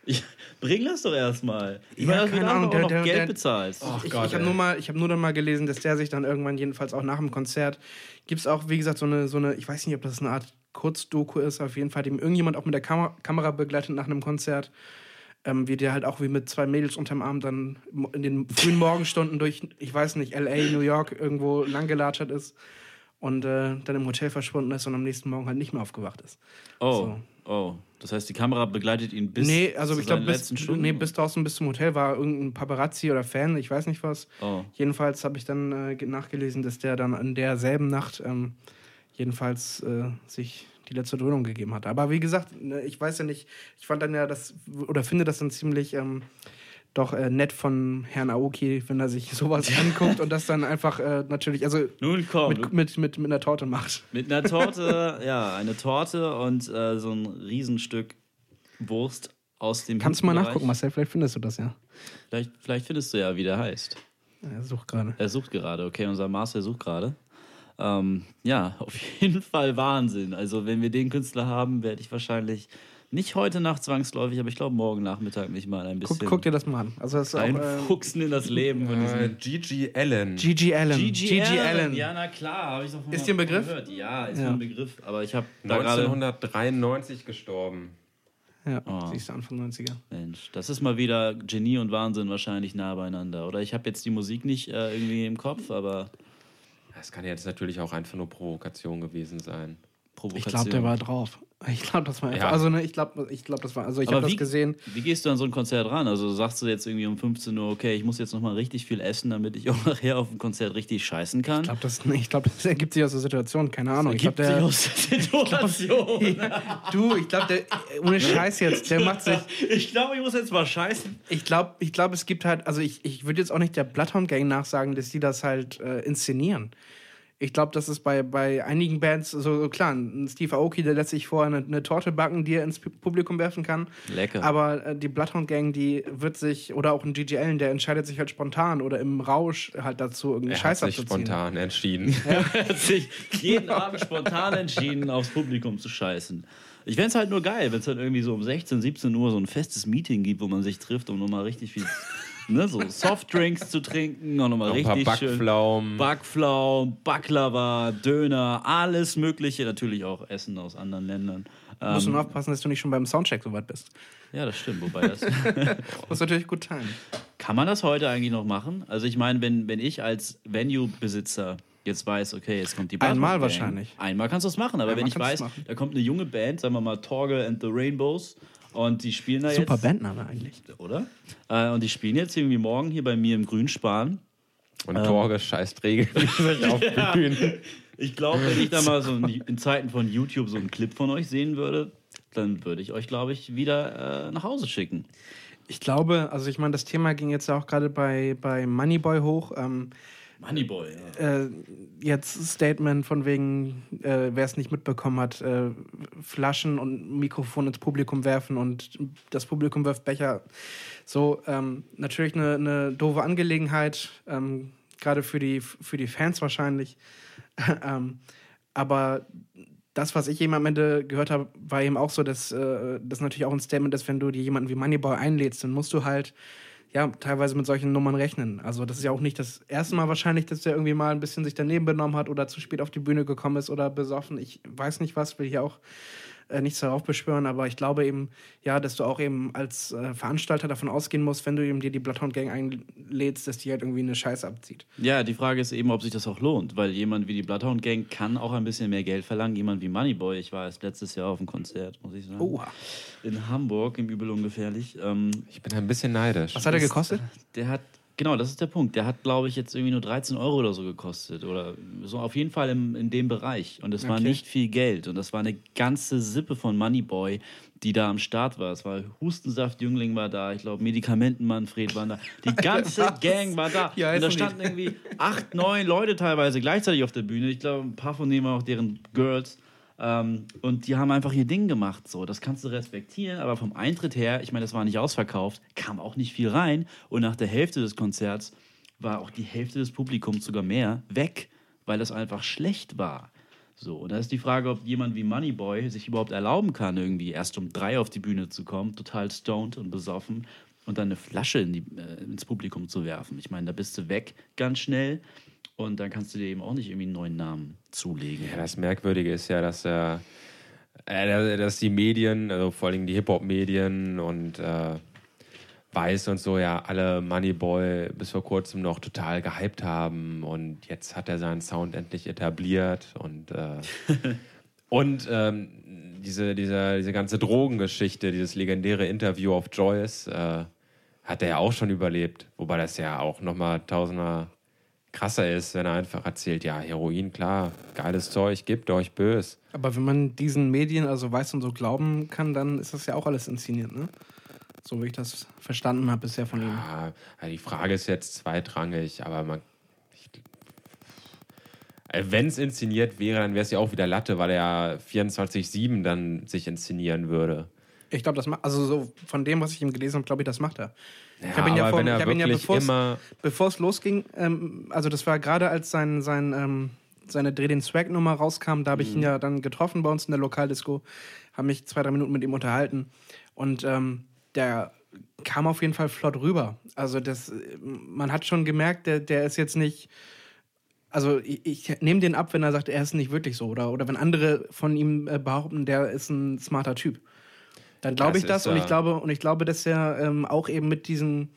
Ich, bring das doch erstmal. Ich Ja, meine, keine Ahnung, der- noch der- Geld der- bezahlst. Ach ich Gott, ich habe nur, mal- ich hab nur dann mal gelesen, dass der sich dann irgendwann, jedenfalls auch nach dem Konzert, gibt es auch, wie gesagt, so eine, so eine, ich weiß nicht, ob das eine Art Kurzdoku ist, auf jeden Fall ihm irgendjemand auch mit der Kamera, Kamera begleitet nach einem Konzert, ähm, wie der halt auch wie mit zwei Mädels unterm Arm dann in den frühen Morgenstunden durch, ich weiß nicht, L.A., New York irgendwo langgelatschert ist und äh, dann im Hotel verschwunden ist und am nächsten Morgen halt nicht mehr aufgewacht ist. Oh, oh. Das heißt, die Kamera begleitet ihn bis nee, also zu ich glaube, bis, nee, bis draußen bis zum Hotel war irgendein Paparazzi oder Fan, ich weiß nicht was. Oh. Jedenfalls habe ich dann äh, ge- nachgelesen, dass der dann an derselben Nacht ähm, jedenfalls äh, sich die letzte Dröhnung gegeben hat. Aber wie gesagt, ne, ich weiß ja nicht, ich fand dann ja das, oder finde das dann ziemlich ähm, doch äh, nett von Herrn Aoki, wenn er sich (laughs) sowas anguckt und das dann einfach äh, natürlich, also Nun komm, mit, mit, mit, mit einer Torte macht. Mit einer Torte, (laughs) ja, eine Torte und äh, so ein Riesenstück Wurst aus dem Kannst du mal nachgucken, Marcel, vielleicht findest du das ja. Vielleicht, vielleicht findest du ja, wie der heißt. Er sucht gerade. Er sucht gerade, okay, unser Marcel sucht gerade. Ähm, ja, auf (laughs) jeden Fall Wahnsinn. Also, wenn wir den Künstler haben, werde ich wahrscheinlich nicht heute Nacht zwangsläufig, aber ich glaube morgen Nachmittag mich mal ein bisschen Guck, guck dir das mal an. Also das ist auch, äh, einfuchsen in das Leben von Äh, diesem Gigi Allen. G.G. Allen. G.G. G.G. Allen. Ja, na klar, habe ich Ist dir ein Begriff? Gehört. Ja, ist Ja. mir ein Begriff. Aber ich habe da gerade 1993 gestorben. Ja, Oh. siehst du, Anfang 90er. Mensch, das ist mal wieder Genie und Wahnsinn wahrscheinlich nah beieinander. Oder ich habe jetzt die Musik nicht äh, irgendwie im Kopf, aber Das kann jetzt natürlich auch einfach nur Provokation gewesen sein. Ich Provokation. glaube, der war drauf. Ich glaube, das war einfach. Ja. Also, ne, ich glaube, ich glaub, das war. Also, ich habe das wie- gesehen. Wie gehst du an so ein Konzert ran? Also sagst du jetzt irgendwie um 15 Uhr, okay, ich muss jetzt nochmal richtig viel essen, damit ich auch nachher auf dem Konzert richtig scheißen kann? Ich glaube, das, ich glaub, das ergibt sich aus der Situation. Keine Ahnung. Ich glaub, Ergibt sich der, aus der (laughs) Situation. (laughs) du, ich glaube, der. Ohne Scheiß jetzt. Der macht sich. Ich glaube, ich muss jetzt mal scheißen. Ich glaube, ich glaub, es gibt halt. Also, ich, ich würde jetzt auch nicht der Bloodhound Gang nachsagen, dass die das halt äh, inszenieren. Ich glaube, das ist bei, bei einigen Bands so, klar. Ein Steve Aoki, der lässt sich vorher eine, eine Torte backen, die er ins Publikum werfen kann. Lecker. Aber äh, die Bloodhound Gang, die wird sich, oder auch ein GG Allen, der entscheidet sich halt spontan oder im Rausch halt dazu, irgendeinen Er hat Scheiß sich abzuziehen. spontan entschieden. (laughs) Er hat sich jeden (laughs) Abend spontan entschieden, aufs Publikum zu scheißen. Ich fände es halt nur geil, wenn es halt irgendwie so um 16, 17 Uhr so ein festes Meeting gibt, wo man sich trifft, um nochmal richtig viel, (laughs) ne, so Softdrinks zu trinken und nochmal Noch ein paar richtig schön. Backpflaumen. Backpflaumen, Baklava, Döner, alles Mögliche. Natürlich auch Essen aus anderen Ländern. Musst du Ähm, nur aufpassen, dass du nicht schon beim Soundcheck so weit bist. ja, das stimmt. Wobei das. (laughs) (laughs) Muss natürlich gut teilen. Kann man das heute eigentlich noch machen? Also, ich meine, wenn, wenn ich als Venue-Besitzer jetzt weiß, okay, jetzt kommt die Bloodhound Einmal wahrscheinlich. Einmal kannst du es machen, aber Einmal wenn ich weiß, da kommt eine junge Band, sagen wir mal Torge and the Rainbows, und die spielen da Super jetzt. Bandname eigentlich. Oder? Äh, und die spielen jetzt irgendwie morgen hier bei mir im Grünspan. Und Torge scheißt regelmäßig (laughs) auf Bühnen. Ich glaube, wenn ich da mal so (laughs) in, in Zeiten von YouTube so einen Clip von euch sehen würde, dann würde ich euch, glaube ich, wieder äh, nach Hause schicken. Ich glaube, also ich meine, das Thema ging jetzt auch gerade bei, bei Moneyboy hoch. Ähm, Moneyboy, ja. äh, jetzt Statement von wegen, äh, wer es nicht mitbekommen hat, äh, Flaschen und Mikrofon ins Publikum werfen und das Publikum wirft Becher. So, ähm, natürlich eine, eine doofe Angelegenheit, ähm, gerade für die, für die Fans wahrscheinlich. (laughs) ähm, aber das, was ich eben am Ende gehört habe, war eben auch so, dass äh, das natürlich auch ein Statement ist, wenn du dir jemanden wie Moneyboy einlädst, dann musst du halt ja, teilweise mit solchen Nummern rechnen. Also das ist ja auch nicht das erste Mal wahrscheinlich, dass der irgendwie mal ein bisschen sich daneben benommen hat oder zu spät auf die Bühne gekommen ist oder besoffen. Ich weiß nicht was, will hier auch äh, nichts darauf beschwören, aber ich glaube eben, ja, dass du auch eben als äh, Veranstalter davon ausgehen musst, wenn du eben dir die Bloodhound Gang einlädst, dass die halt irgendwie eine Scheiße abzieht. Ja, die Frage ist eben, ob sich das auch lohnt, weil jemand wie die Bloodhound Gang kann auch ein bisschen mehr Geld verlangen. Jemand wie Moneyboy, ich war erst letztes Jahr auf einem Konzert, muss ich sagen. Oha. In Hamburg, im Übel ungefährlich. Ähm, Ich bin ein bisschen neidisch. Was hat er gekostet? der hat, genau, das ist der Punkt. Der hat, glaube ich, jetzt irgendwie nur 13 Euro oder so gekostet. Oder so auf jeden Fall im, in dem Bereich. Und es war Okay. nicht viel Geld. Und das war eine ganze Sippe von Moneyboy, die da am Start war. Es war Hustensaft-Jüngling war da, ich glaube, Medikamenten-Manfred war da. Die (laughs) ganze Gang war da. Wie Und da standen irgendwie acht, neun Leute teilweise gleichzeitig auf der Bühne. Ich glaube, ein paar von denen waren auch deren Girls. Ähm, und die haben einfach ihr Ding gemacht. So, das kannst du respektieren, aber vom Eintritt her, ich meine, das war nicht ausverkauft, kam auch nicht viel rein. Und nach der Hälfte des Konzerts war auch die Hälfte des Publikums sogar mehr weg, weil das einfach schlecht war. So, und da ist die Frage, ob jemand wie Moneyboy sich überhaupt erlauben kann, irgendwie erst um drei auf die Bühne zu kommen, total stoned und besoffen und dann eine Flasche in die, äh, ins Publikum zu werfen. Ich meine, da bist du weg ganz schnell und dann kannst du dir eben auch nicht irgendwie einen neuen Namen zulegen. Ja, das Merkwürdige ist ja, dass er. Äh, dass die Medien, also vor allem die Hip-Hop-Medien und äh, Weiß und so, ja, alle Moneyboy bis vor kurzem noch total gehypt haben und jetzt hat er seinen Sound endlich etabliert und, äh, (laughs) und ähm, diese, diese, diese ganze Drogengeschichte, dieses legendäre Interview auf Joyce, äh, hat er ja auch schon überlebt, wobei das ja auch nochmal tausender krasser ist, wenn er einfach erzählt, ja, Heroin, klar, geiles Zeug, gibt euch bös. Aber wenn man diesen Medien, also weiß und so glauben kann, dann ist das ja auch alles inszeniert, ne? So wie ich das verstanden habe bisher von ihm. Ja, die Frage ist jetzt zweitrangig, aber man. Wenn es inszeniert wäre, dann wäre es ja auch wieder Latte, weil er 24-7 dann sich inszenieren würde. Ich glaube, das macht, also so von dem, was ich ihm gelesen habe, glaube ich, das macht er. Ja, ich habe ihn ja, vor, ich hab ihn ja bevor es- losging, ähm, also das war gerade als sein, sein, ähm, seine Dreh den Swag-Nummer rauskam, da habe ich ihn ja dann getroffen bei uns in der Lokaldisco, habe mich zwei, drei Minuten mit ihm unterhalten und ähm, der kam auf jeden Fall flott rüber. Also das, äh, man hat schon gemerkt, der, der ist jetzt nicht, also ich, ich nehme den ab, wenn er sagt, er ist nicht wirklich so oder, oder wenn andere von ihm äh, behaupten, der ist ein smarter Typ. Dann glaube ich das und ich glaube und ich glaube, dass er ähm, auch eben mit diesem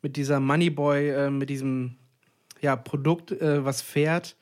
mit dieser Moneyboy äh, mit diesem ja Produkt äh, was fährt,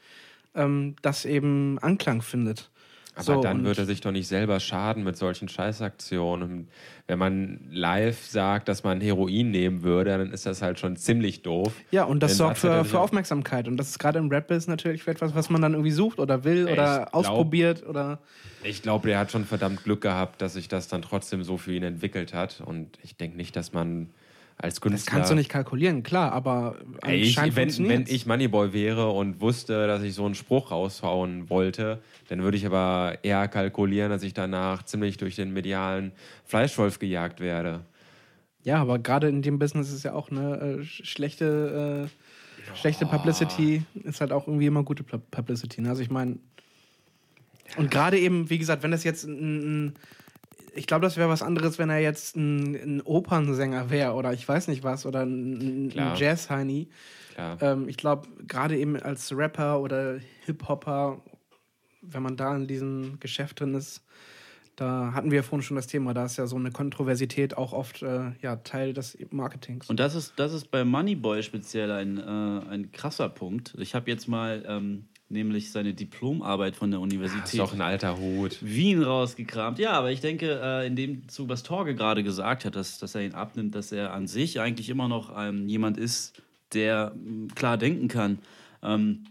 ähm, das eben Anklang findet. Aber So, dann wird er sich doch nicht selber schaden mit solchen Scheißaktionen. Wenn man live sagt, dass man Heroin nehmen würde, dann ist das halt schon ziemlich doof. Ja, und das sorgt für, für Aufmerksamkeit. Und das ist gerade im Rap-Business natürlich etwas, was man dann irgendwie sucht oder will oder glaub- ausprobiert oder. Ich glaube, der hat schon verdammt Glück gehabt, dass sich das dann trotzdem so für ihn entwickelt hat. Und ich denke nicht, dass man als Künstler. Das kannst du nicht kalkulieren, klar, aber Ey, ich, wenn, wenn ich Moneyboy wäre und wusste, dass ich so einen Spruch raushauen wollte, dann würde ich aber eher kalkulieren, dass ich danach ziemlich durch den medialen Fleischwolf gejagt werde. Ja, aber gerade in dem Business ist ja auch eine äh, sch- schlechte, äh, schlechte Publicity, ist halt auch irgendwie immer gute Pub- Publicity. Ne? Also ich meine, und gerade eben, wie gesagt, wenn das jetzt ein, ein ich glaube, das wäre was anderes, wenn er jetzt ein, ein Opernsänger wäre oder ich weiß nicht was oder ein, ein. Jazz-Heini. Ähm, ich glaube, gerade eben als Rapper oder Hip-Hopper, wenn man da in diesem Geschäft drin ist, da hatten wir ja vorhin schon das Thema, da ist ja so eine Kontroversität auch oft äh, ja, Teil des Marketings. Und das ist, das ist bei Moneyboy speziell ein, äh, ein krasser Punkt. Ich habe jetzt mal ähm, nämlich seine Diplomarbeit von der Das ist Universität doch ein alter Hut. Wien rausgekramt. Ja, aber ich denke, äh, in dem Zug, was Torge gerade gesagt hat, dass, dass er ihn abnimmt, dass er an sich eigentlich immer noch ähm, jemand ist, der mh, klar denken kann. Ähm,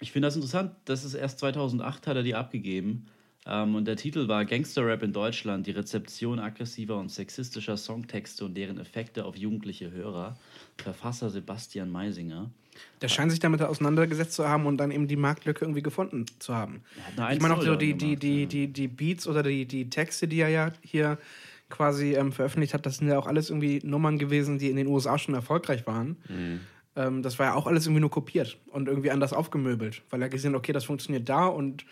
ich finde das interessant, das ist erst 2008 hat er die abgegeben. Ähm, und der Titel war Gangsterrap in Deutschland, die Rezeption aggressiver und sexistischer Songtexte und deren Effekte auf jugendliche Hörer. Verfasser Sebastian Meisinger. Der scheint sich damit auseinandergesetzt zu haben und dann eben die Marktlücke irgendwie gefunden zu haben. Ich meine auch 1-0 so die, die, die, die, die Beats oder die, die Texte, die er ja hier quasi ähm, veröffentlicht hat, das sind ja auch alles irgendwie Nummern gewesen, die in den USA schon erfolgreich waren. Ähm, das war ja auch alles irgendwie nur kopiert und irgendwie anders aufgemöbelt, weil er gesehen hat, okay, das funktioniert da und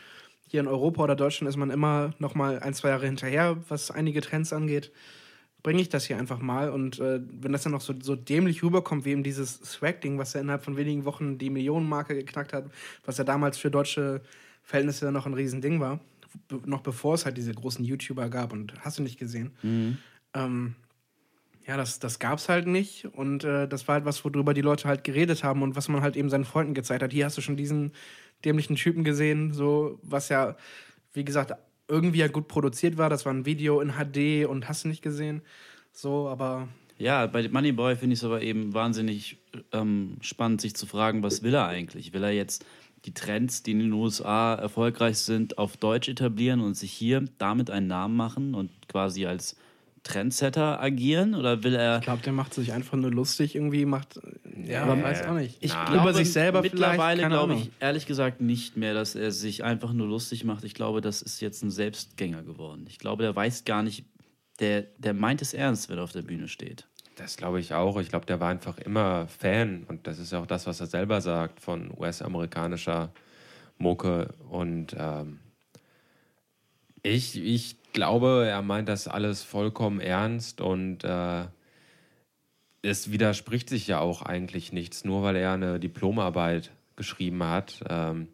hier in Europa oder Deutschland ist man immer noch mal ein, zwei Jahre hinterher, was einige Trends angeht. Bringe ich das hier einfach mal und äh, wenn das dann noch so, so dämlich rüberkommt, wie eben dieses Swag-Ding, was ja innerhalb von wenigen Wochen die Millionenmarke geknackt hat, was ja damals für deutsche Verhältnisse noch ein Riesending war, noch bevor es halt diese großen YouTuber gab und hast du nicht gesehen. Ähm, ja, das, das gab es halt nicht und äh, das war halt was, worüber die Leute halt geredet haben und was man halt eben seinen Freunden gezeigt hat. Hier hast du schon diesen dämlichen Typen gesehen, so was ja, wie gesagt, irgendwie ja gut produziert war. Das war ein Video in HD und hast du nicht gesehen. So, aber Ja, bei Moneyboy finde ich es aber eben wahnsinnig ähm, spannend, sich zu fragen, was will er eigentlich? Will er jetzt die Trends, die in den USA erfolgreich sind, auf Deutsch etablieren und sich hier damit einen Namen machen und quasi als Trendsetter agieren? Oder will er ich glaube, der macht sich einfach nur lustig irgendwie, macht, ja, aber weiß auch nicht. Ich Na. glaube, über sich selber mittlerweile glaube Ahnung. ich ehrlich gesagt nicht mehr, dass er sich einfach nur lustig macht. Ich glaube, das ist jetzt ein Selbstgänger geworden. Ich glaube, der weiß gar nicht, der, der meint es ernst, wenn er auf der Bühne steht. Das glaube ich auch. Ich glaube, der war einfach immer Fan und das ist auch das, was er selber sagt von US-amerikanischer Mucke. Und ähm, ich, ich glaube, er meint das alles vollkommen ernst und äh, es widerspricht sich ja auch eigentlich nichts. Nur weil er eine Diplomarbeit geschrieben hat, ähm,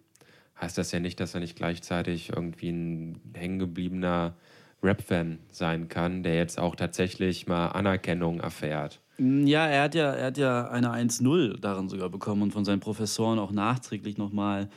heißt das ja nicht, dass er nicht gleichzeitig irgendwie ein hängengebliebener Rap-Fan sein kann, der jetzt auch tatsächlich mal Anerkennung erfährt. Ja, er hat ja, er hat ja eine 1-0 darin sogar bekommen und von seinen Professoren auch nachträglich nochmal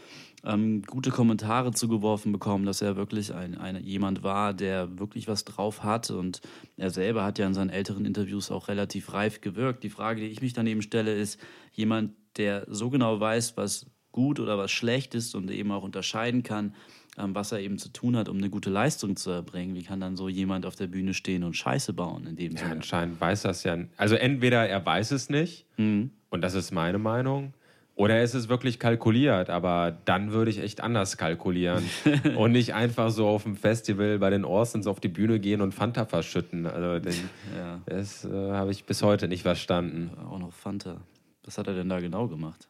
ähm, gute Kommentare zugeworfen bekommen, dass er wirklich ein, ein, jemand war, der wirklich was drauf hat. Und er selber hat ja in seinen älteren Interviews auch relativ reif gewirkt. Die Frage, die ich mich daneben stelle, ist jemand, der so genau weiß, was gut oder was schlecht ist und eben auch unterscheiden kann, ähm, was er eben zu tun hat, um eine gute Leistung zu erbringen. Wie kann dann so jemand auf der Bühne stehen und Scheiße bauen in dem Ja, Sinne? anscheinend weiß das ja. Also entweder er weiß es nicht, Mhm. und das ist meine Meinung, oder es ist wirklich kalkuliert, aber dann würde ich echt anders kalkulieren (laughs) und nicht einfach so auf dem Festival bei den Orsons auf die Bühne gehen und Fanta verschütten. Also den, Ja, das äh, habe ich bis heute nicht verstanden. auch noch Fanta. Was hat er denn da genau gemacht?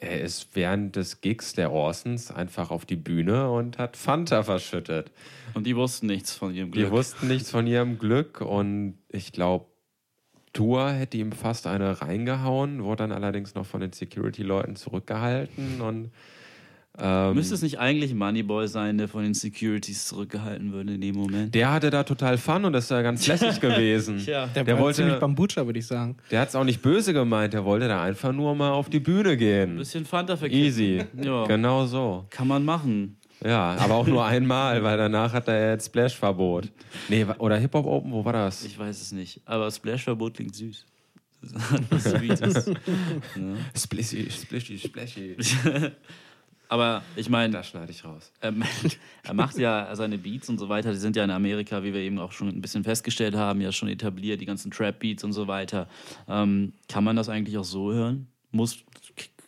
Er ist während des Gigs der Orsons einfach auf die Bühne und hat Fanta verschüttet. Und die wussten nichts von ihrem Glück. Die wussten nichts von ihrem Glück und ich glaube, Tour hätte ihm fast eine reingehauen, wurde dann allerdings noch von den Security-Leuten zurückgehalten und ähm, Müsste es nicht eigentlich Moneyboy sein, der von den Securities zurückgehalten würde in dem Moment? der hatte da total Fun und ist da ganz lässig (laughs) gewesen. Tja. Der, Der war wollte- ziemlich Bambucha, würde ich sagen. Der hat es auch nicht böse gemeint, der wollte da einfach nur mal auf die Bühne gehen. Bisschen Fanta verkippen. Easy. Ja. Genau so. Kann man machen. Ja, aber auch nur einmal, weil danach hat er jetzt Splash-Verbot. Nee, oder Hip-Hop Open, wo war das? Ich weiß es nicht. Aber Splash-Verbot klingt süß. Was Sweetes. (laughs) Splishy, Splishy, Splashy. (laughs) Aber ich meine, Das schneide ich raus. ähm, (laughs) er macht ja seine Beats und so weiter, die sind ja in Amerika, wie wir eben auch schon ein bisschen festgestellt haben, ja schon etabliert, die ganzen Trap-Beats und so weiter. Ähm, kann man das eigentlich auch so hören? Muss,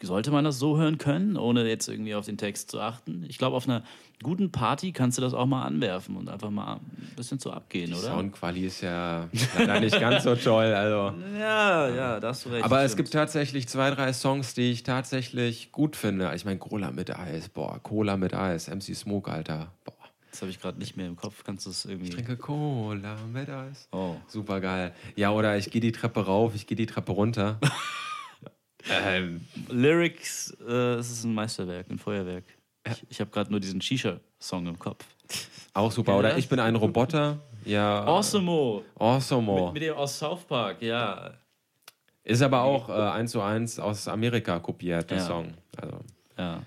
sollte man das so hören können, ohne jetzt irgendwie auf den Text zu achten? Ich glaube, auf einer guten Party kannst du das auch mal anwerfen und einfach mal ein bisschen zu abgehen, Die oder? Soundquali ist ja leider nicht ganz so toll. Also. (laughs) Ja, ja, da hast du recht. Aber es stimmt. gibt tatsächlich zwei, drei Songs, die ich tatsächlich gut finde. Ich meine, Cola mit Eis, boah, Cola mit Eis, MC Smoke, Alter. Boah. Das habe ich gerade nicht mehr im Kopf. Kannst du es irgendwie. Trinke Cola mit Eis. Oh. Super geil. Ja, oder ich gehe die Treppe rauf, ich gehe die Treppe runter. (laughs) ähm, Lyrics, äh, es ist ein Meisterwerk, ein Feuerwerk. Ich, ich habe gerade nur diesen Shisha-Song im Kopf. auch super. Oder ich bin ein Roboter. Ja. Awesome! Awesome. Mit, mit dem aus South Park, ja. Ist aber auch äh, eins zu eins aus Amerika kopiert, der Ja. Song. Also, ja.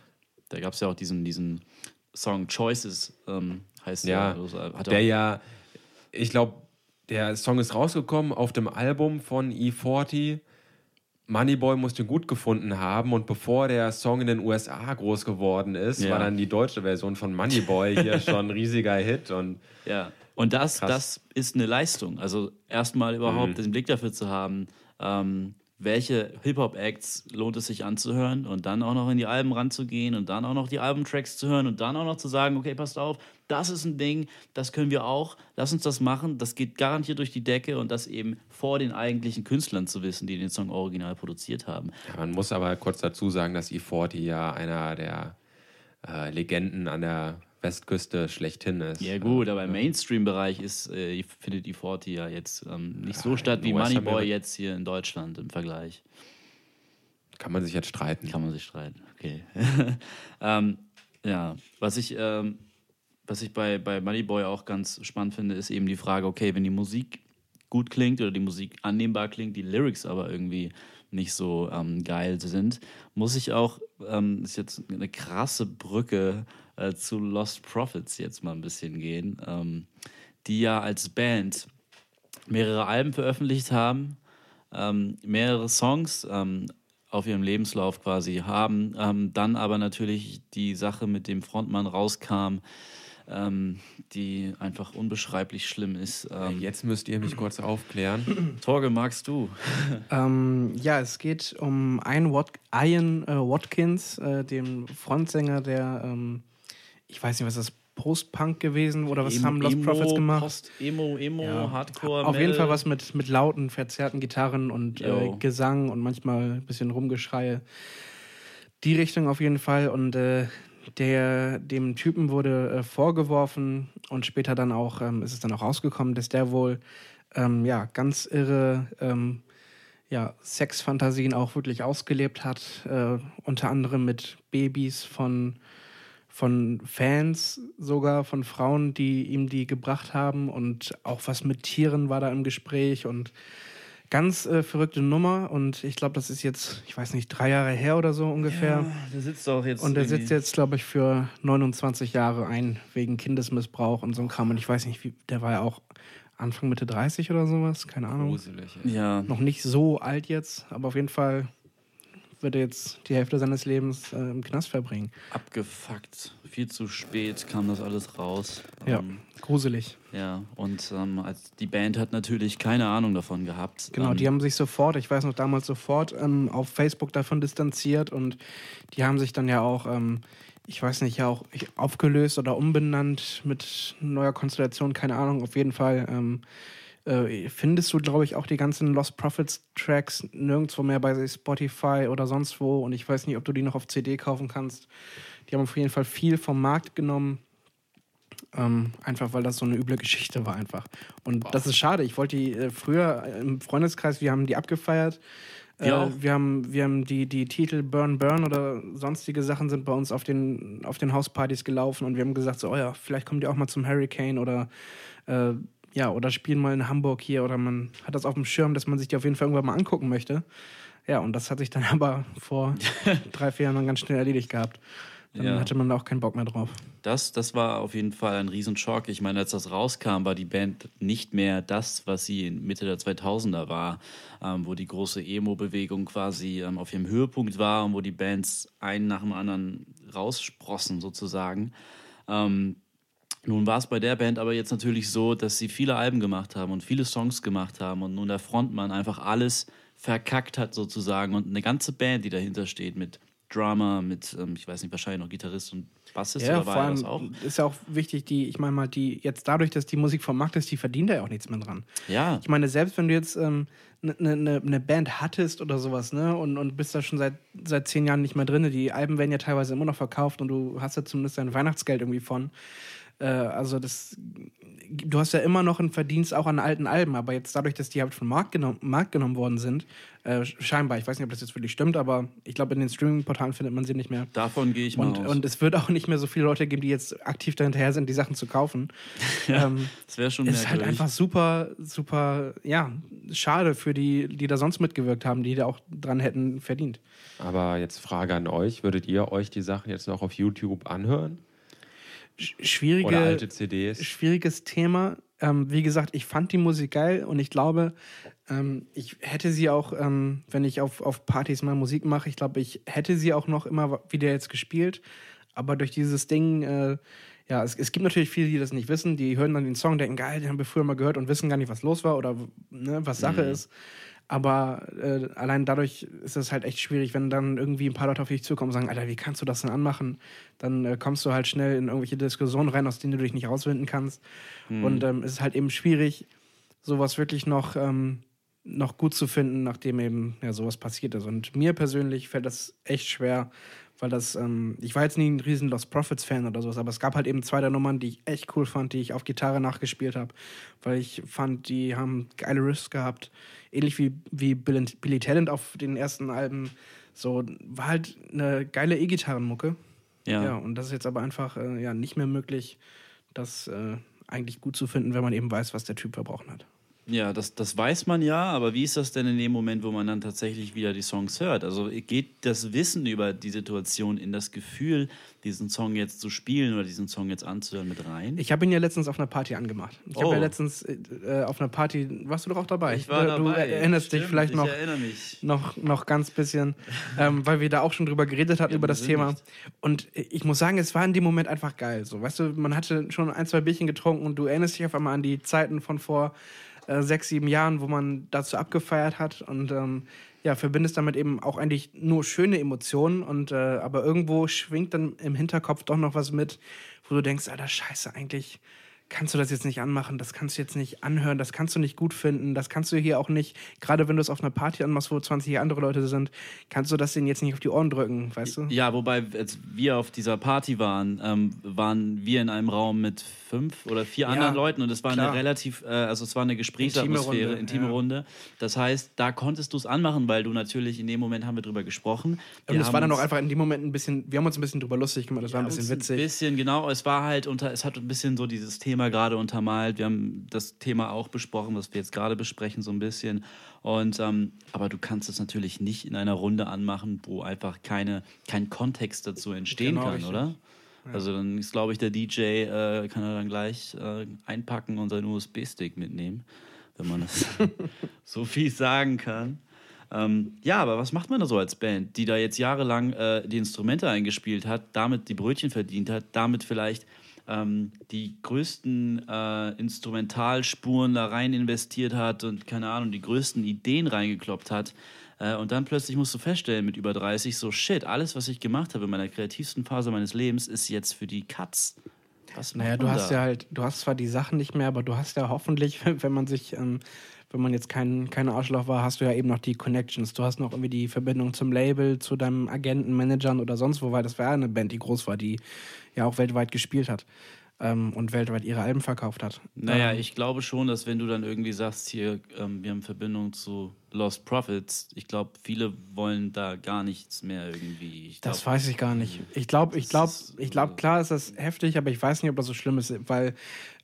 Da gab es ja auch diesen, diesen Song Choices, ähm, heißt Ja, der. Also, hat der ja, ich glaube, der Song ist rausgekommen auf dem Album von E40. Moneyboy muss den gut gefunden haben und bevor der Song in den USA groß geworden ist, Ja. war dann die deutsche Version von Moneyboy (laughs) hier schon ein riesiger Hit und ja. Und das, Krass. das ist eine Leistung. Also erstmal überhaupt den Blick dafür zu haben, ähm, welche Hip-Hop-Acts lohnt es sich anzuhören und dann auch noch in die Alben ranzugehen und dann auch noch die Albumtracks zu hören und dann auch noch zu sagen, okay, passt auf, das ist ein Ding, das können wir auch, lass uns das machen, das geht garantiert durch die Decke und das eben vor den eigentlichen Künstlern zu wissen, die den Song original produziert haben. ja, man muss aber kurz dazu sagen, dass E40 ja einer der äh, Legenden an der Westküste schlechthin ist. Ja gut, aber im Mainstream-Bereich ist, äh, findet die 40 ja jetzt ähm, nicht so Ja, statt wie Moneyboy jetzt hier in Deutschland im Vergleich. Kann man sich jetzt streiten. Kann man sich streiten, okay. (laughs) ähm, ja, was ich, ähm, was ich bei, bei Moneyboy auch ganz spannend finde, ist eben die Frage, okay, wenn die Musik gut klingt oder die Musik annehmbar klingt, die Lyrics aber irgendwie nicht so ähm, geil sind, muss ich auch, ähm, ist jetzt eine krasse Brücke äh, zu Lost Prophets jetzt mal ein bisschen gehen, ähm, die ja als Band mehrere Alben veröffentlicht haben, ähm, mehrere Songs ähm, auf ihrem Lebenslauf quasi haben, ähm, dann aber natürlich die Sache mit dem Frontmann rauskam, ähm, die einfach unbeschreiblich schlimm ist. Ähm, Jetzt müsst ihr mich kurz aufklären. (clears throat) Torge, magst du? (laughs) Ähm, ja, es geht um Ian, Wat Ian äh, Watkins, äh, den Frontsänger der, ähm, ich weiß nicht, was das, Post-Punk gewesen oder was Emo- haben Lost Emo, Prophets gemacht? Post, Emo, Emo, Ja. Hardcore, Auf jeden Metal. Fall was mit, mit lauten, verzerrten Gitarren und äh. Gesang und manchmal ein bisschen Rumgeschreie. Die Richtung auf jeden Fall. Und äh, der, dem Typen wurde äh, vorgeworfen und später dann auch ähm, ist es dann auch rausgekommen, dass der wohl ähm, ja ganz irre ähm, ja, Sexfantasien auch wirklich ausgelebt hat, äh, unter anderem mit Babys von von Fans sogar, von Frauen, die ihm die gebracht haben und auch was mit Tieren war da im Gespräch und ganz äh, verrückte Nummer und ich glaube, das ist jetzt, ich weiß nicht, drei Jahre her oder so ungefähr. Ja, der sitzt auch jetzt. Und der sitzt jetzt, glaube ich, für 29 Jahre ein wegen Kindesmissbrauch und so ein Kram. Und ich weiß nicht, wie, der war ja auch Anfang Mitte 30 oder sowas, keine Ahnung. Gruselig. Ja. Noch nicht so alt jetzt, aber auf jeden Fall wird er jetzt die Hälfte seines Lebens äh, im Knast verbringen. Abgefuckt. Viel zu spät kam das alles raus. Ja, Ähm, gruselig. ja, und ähm, als die Band hat natürlich keine Ahnung davon gehabt. Genau, ähm, die haben sich sofort, ich weiß noch damals sofort, ähm, auf Facebook davon distanziert und die haben sich dann ja auch, ähm, ich weiß nicht, ja auch aufgelöst oder umbenannt mit neuer Konstellation, keine Ahnung, auf jeden Fall. Ähm, äh, findest du, glaube ich, auch die ganzen Lost Profits Tracks nirgendwo mehr bei Spotify oder sonst wo und ich weiß nicht, ob du die noch auf CD kaufen kannst. Die haben auf jeden Fall viel vom Markt genommen. Ähm, einfach weil das so eine üble Geschichte war einfach. Und das ist schade. Ich wollte die äh, früher im Freundeskreis, wir haben die abgefeiert. Äh, Wir auch. wir haben, wir haben die, die Titel Burn Burn oder sonstige Sachen sind bei uns auf den, auf den Hauspartys gelaufen und wir haben gesagt, so, oh ja, vielleicht kommt ihr auch mal zum Hurricane oder äh, ja, oder spielen mal in Hamburg hier oder man hat das auf dem Schirm, dass man sich die auf jeden Fall irgendwann mal angucken möchte. Ja, und das hat sich dann (laughs) aber vor (laughs) drei, vier Jahren dann ganz schnell erledigt gehabt. Dann Ja. hatte man da auch keinen Bock mehr drauf. Das, das war auf jeden Fall ein Riesenschock. Ich meine, als das rauskam, war die Band nicht mehr das, was sie in Mitte der 2000er war, ähm, wo die große Emo-Bewegung quasi ähm, auf ihrem Höhepunkt war und wo die Bands einen nach dem anderen raussprossen sozusagen. Ähm, nun war es bei der Band aber jetzt natürlich so, dass sie viele Alben gemacht haben und viele Songs gemacht haben und nun der Frontmann einfach alles verkackt hat sozusagen und eine ganze Band, die dahinter steht mit Drummer, mit, ähm, ich weiß nicht, wahrscheinlich noch Gitarrist und Bassist Ja, oder vor war er allem das auch? ist ja auch wichtig, die, ich meine mal, die jetzt dadurch, dass die Musik vom Markt ist, die verdienen da ja auch nichts mehr dran. Ja, Ich meine, selbst wenn du jetzt eine ähm, ne, ne, ne Band hattest oder sowas, ne, und, und bist da schon seit, seit zehn Jahren nicht mehr drin, die Alben werden ja teilweise immer noch verkauft und du hast ja zumindest dein Weihnachtsgeld irgendwie von. Äh, also das, du hast ja immer noch einen Verdienst auch an alten Alben, aber jetzt dadurch, dass die halt vom Markt, genommen Markt genommen worden sind, äh, scheinbar, ich weiß nicht, ob das jetzt wirklich stimmt, aber ich glaube, in den Streaming-Portalen findet man sie nicht mehr. davon gehe ich mal Und, aus. und es wird auch nicht mehr so viele Leute geben, die jetzt aktiv dahinterher sind, die Sachen zu kaufen. (laughs) ja, ähm, das wäre schon Es ist halt einfach super, super, ja, schade für die, die da sonst mitgewirkt haben, die da auch dran hätten verdient. Aber jetzt Frage an euch: Würdet ihr euch die Sachen jetzt noch auf YouTube anhören? Sch Oder schwierige, alte CDs? schwieriges Thema. Ähm, wie gesagt, ich fand die Musik geil und ich glaube, ähm, ich hätte sie auch, ähm, wenn ich auf, auf Partys mal Musik mache, ich glaube, ich hätte sie auch noch immer wieder jetzt gespielt. Aber durch dieses Ding, äh, ja, es, es gibt natürlich viele, die das nicht wissen, die hören dann den Song, denken, geil, den haben wir früher mal gehört und wissen gar nicht, was los war oder ne, was Sache ist. Aber äh, allein dadurch ist es halt echt schwierig, wenn dann irgendwie ein paar Leute auf dich zukommen und sagen, Alter, wie kannst du das denn anmachen? Dann äh, kommst du halt schnell in irgendwelche Diskussionen rein, aus denen du dich nicht rauswinden kannst. Und ähm, es ist halt eben schwierig, sowas wirklich noch, ähm, noch gut zu finden, nachdem eben ja, sowas passiert ist. Und mir persönlich fällt das echt schwer, weil das, ähm, ich war jetzt nie ein riesen Lost Profits Fan oder sowas, aber es gab halt eben zwei der Nummern, die ich echt cool fand, die ich auf Gitarre nachgespielt habe, weil ich fand, die haben geile Riffs gehabt, ähnlich wie, wie Bill- Billy Talent auf den ersten Alben. So, war halt eine geile E-Gitarrenmucke. ja. Ja, und das ist jetzt aber einfach äh, ja, nicht mehr möglich, das äh, eigentlich gut zu finden, wenn man eben weiß, was der Typ verbrochen hat. Ja, das, das weiß man ja, aber wie ist das denn in dem Moment, wo man dann tatsächlich wieder die Songs hört? Also geht das Wissen über die Situation in das Gefühl, diesen Song jetzt zu spielen oder diesen Song jetzt anzuhören mit rein? Ich habe ihn ja letztens auf einer Party angemacht. Ich Oh. habe ja letztens äh, auf einer Party, warst du doch auch dabei? Ich war du, dabei. Du erinnerst dich Stimmt, vielleicht noch, noch, noch ganz bisschen, ähm, weil wir da auch schon drüber geredet hatten, Ja, über das Thema. nicht. Und ich muss sagen, es war in dem Moment einfach geil. So, weißt du, man hatte schon ein, zwei Bierchen getrunken und du erinnerst dich auf einmal an die Zeiten von vor äh, sechs, sieben Jahren, wo man dazu abgefeiert hat. Und ähm, ja, verbindest damit eben auch eigentlich nur schöne Emotionen. Und äh, aber irgendwo schwingt dann im Hinterkopf doch noch was mit, wo du denkst, Alter, scheiße, eigentlich kannst du das jetzt nicht anmachen, das kannst du jetzt nicht anhören, das kannst du nicht gut finden, das kannst du hier auch nicht, gerade wenn du es auf einer Party anmachst, wo 20 andere Leute sind, kannst du das denen jetzt nicht auf die Ohren drücken, weißt du? Ja, wobei, als wir auf dieser Party waren, ähm, waren wir in einem Raum mit fünf oder vier Ja, anderen Leuten und es war klar. eine relativ, äh, also es war eine Gesprächsatmosphäre, Intime Runde, intime ja. Runde. Das heißt, da konntest du es anmachen, weil du natürlich in dem Moment haben wir drüber gesprochen. Und Wir es haben war dann auch einfach in dem Moment ein bisschen, wir haben uns ein bisschen drüber lustig gemacht, das war ein bisschen witzig. Ein bisschen, genau. Es war halt unter, es hat ein bisschen so dieses Thema gerade untermalt. Wir haben das Thema auch besprochen, was wir jetzt gerade besprechen, so ein bisschen. Und ähm, aber du kannst es natürlich nicht in einer Runde anmachen, wo einfach keine, kein Kontext dazu entstehen Genau, kann, richtig. oder? Also dann ist, glaube ich, der DJ, äh, kann er dann gleich äh, einpacken und seinen USB-Stick mitnehmen, wenn man das (laughs) so viel sagen kann. Ähm, ja, aber was macht man da so als Band, die da jetzt jahrelang äh, die Instrumente eingespielt hat, damit die Brötchen verdient hat, damit vielleicht ähm, die größten äh, Instrumentalspuren da rein investiert hat und keine Ahnung, die größten Ideen reingekloppt hat. Äh, und dann plötzlich musst du feststellen mit über 30, so shit, alles, was ich gemacht habe in meiner kreativsten Phase meines Lebens, ist jetzt für die Katz. Was Naja, du hast da? ja halt, du hast zwar die Sachen nicht mehr, aber du hast ja hoffentlich, (laughs) wenn man sich, ähm, wenn man jetzt kein, kein Arschloch war, hast du ja eben noch die Connections. Du hast noch irgendwie die Verbindung zum Label, zu deinem Agenten, Managern oder sonst wo, weil das war ja eine Band, die groß war, die ja auch weltweit gespielt hat ähm, und weltweit ihre Alben verkauft hat. Naja, ähm, ich glaube schon, dass wenn du dann irgendwie sagst, hier, ähm, wir haben Verbindung zu Lost Profits, ich glaube, viele wollen da gar nichts mehr irgendwie. Ich Das glaub, weiß ich gar nicht. Ich glaube, ich glaube, ich glaube, klar ist das heftig, aber ich weiß nicht, ob das so schlimm ist, weil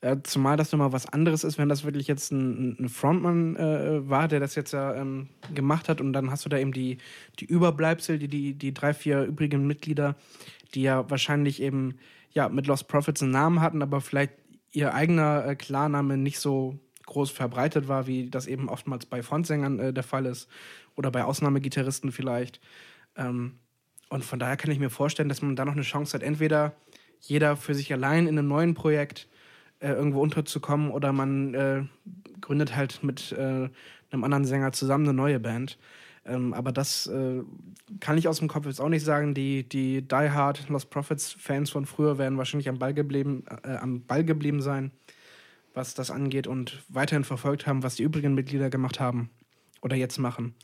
äh, zumal das nochmal was anderes ist, wenn das wirklich jetzt ein, ein Frontmann äh, war, der das jetzt ja ähm, gemacht hat und dann hast du da eben die, die Überbleibsel, die, die, die drei, vier übrigen Mitglieder, die ja wahrscheinlich eben ja mit Lost Profits einen Namen hatten, aber vielleicht ihr eigener äh, Klarname nicht so groß verbreitet war, wie das eben oftmals bei Frontsängern äh, der Fall ist oder bei Ausnahmegitarristen vielleicht. Ähm, und von daher kann ich mir vorstellen, dass man da noch eine Chance hat, entweder jeder für sich allein in einem neuen Projekt äh, irgendwo unterzukommen oder man äh, gründet halt mit äh, einem anderen Sänger zusammen eine neue Band. Ähm, aber das äh, kann ich aus dem Kopf jetzt auch nicht sagen. Die, die Die Hard Lost Profits Fans von früher werden wahrscheinlich am Ball geblieben, äh, am Ball geblieben sein, was das angeht und weiterhin verfolgt haben, was die übrigen Mitglieder gemacht haben oder jetzt machen.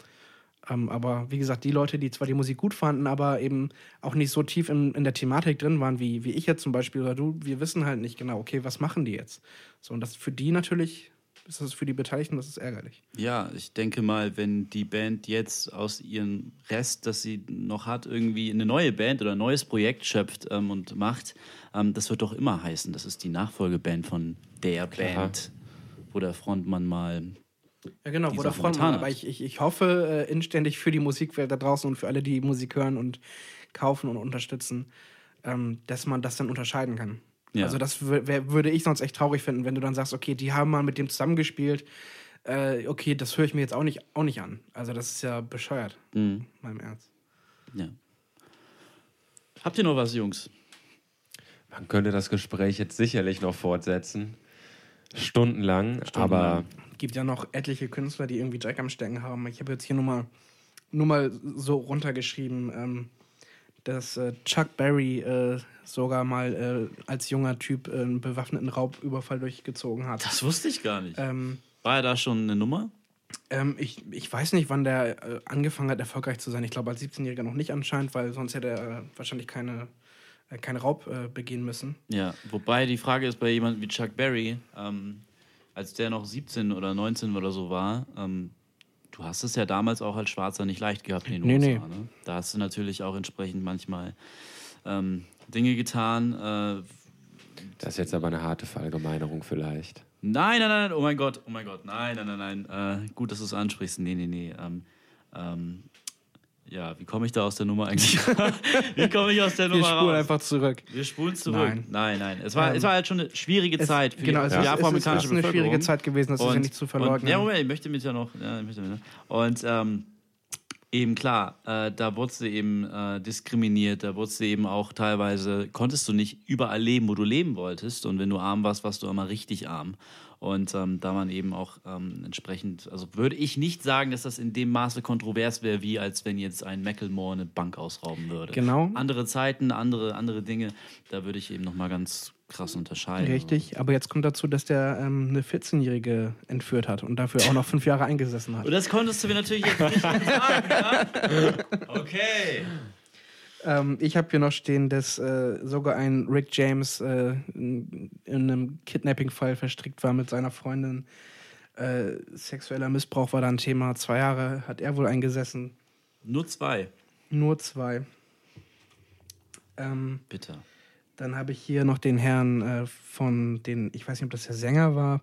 Ähm, aber wie gesagt, die Leute, die zwar die Musik gut fanden, aber eben auch nicht so tief in, in der Thematik drin waren, wie, wie ich jetzt zum Beispiel oder du, wir wissen halt nicht genau, okay, was machen die jetzt? So, und das für die natürlich, ist das für die Beteiligten, das ist ärgerlich. Ja, ich denke mal, wenn die Band jetzt aus ihrem Rest, das sie noch hat, irgendwie eine neue Band oder ein neues Projekt schöpft ähm, und macht, ähm, das wird doch immer heißen, das ist die Nachfolgeband von der Klar. Band, wo der Frontmann mal Ja, genau, wo der Frontmann. Aber ich, ich, ich hoffe äh, inständig für die Musikwelt da draußen und für alle, die Musik hören und kaufen und unterstützen, ähm, dass man das dann unterscheiden kann. Ja. Also das würde ich sonst echt traurig finden, wenn du dann sagst, okay, die haben mal mit dem zusammengespielt. Äh, okay, das höre ich mir jetzt auch nicht, auch nicht an. Also das ist ja bescheuert, Mhm. meinem Ernst. Ja. Habt ihr noch was, Jungs? Man könnte das Gespräch jetzt sicherlich noch fortsetzen. Stundenlang, aber Stundenlang. gibt ja noch etliche Künstler, die irgendwie Jack am Stecken haben. Ich habe jetzt hier nur mal, nur mal so runtergeschrieben, ähm, dass äh, Chuck Berry äh, sogar mal äh, als junger Typ äh, einen bewaffneten Raubüberfall durchgezogen hat. Das wusste ich gar nicht. Ähm, War er da schon eine Nummer? ähm, ich, ich weiß nicht, wann der äh, angefangen hat, erfolgreich zu sein. Ich glaube, als 17-Jähriger noch nicht anscheinend, weil sonst hätte er wahrscheinlich keine, äh, keinen Raub begehen müssen. Ja, wobei die Frage ist bei jemandem wie Chuck Berry, ähm, als der noch 17 oder 19 oder so war, ähm, du hast es ja damals auch als Schwarzer nicht leicht gehabt in den Nee, USA. nee. Ne? Da hast du natürlich auch entsprechend manchmal ähm, Dinge getan. Äh, das ist jetzt aber eine harte Verallgemeinerung vielleicht. nein, nein, nein, oh mein Gott, oh mein Gott, nein, nein, nein, nein. Äh, gut, dass du es ansprichst. Nee, nee, nee. Ähm, ähm, ja, wie komme ich da aus der Nummer eigentlich? (laughs) wie komme ich aus der Wir Nummer spulen raus? einfach zurück. Wir spulen zurück. Nein. Nein, nein. Es war, Ähm, es war halt schon eine schwierige Es- Zeit für genau, die, es für die ist, es ist, es afroamerikanische ist eine schwierige Bevölkerung. Zeit gewesen, das ist ja nicht zu verleugnen. Und, ja, Moment, ich möchte mit ja noch. Ja, ich möchte mit, und ähm, eben klar, äh, da wurdest du eben äh, diskriminiert, da wurdest du eben auch teilweise, konntest du nicht überall leben, wo du leben wolltest. Und wenn du arm warst, warst du immer richtig arm. Und ähm, da man eben auch ähm, entsprechend, also würde ich nicht sagen, dass das in dem Maße kontrovers wäre, wie als wenn jetzt ein Macklemore eine Bank ausrauben würde. Genau. Andere Zeiten, andere, andere Dinge, da würde ich eben nochmal ganz krass unterscheiden. Richtig, aber jetzt kommt dazu, dass der ähm, eine 14-Jährige entführt hat und dafür auch noch fünf Jahre eingesessen hat. Und das konntest du mir natürlich jetzt nicht (laughs) sagen, ja? Okay. Ähm, ich habe hier noch stehen, dass äh, sogar ein Rick James äh, in, in einem Kidnapping-Fall verstrickt war mit seiner Freundin. Äh, sexueller Missbrauch war da ein Thema. Zwei Jahre hat er wohl eingesessen. Nur zwei. Nur zwei. Ähm, Bitte. dann habe ich hier noch den Herrn äh, von den, ich weiß nicht, ob das der Sänger war,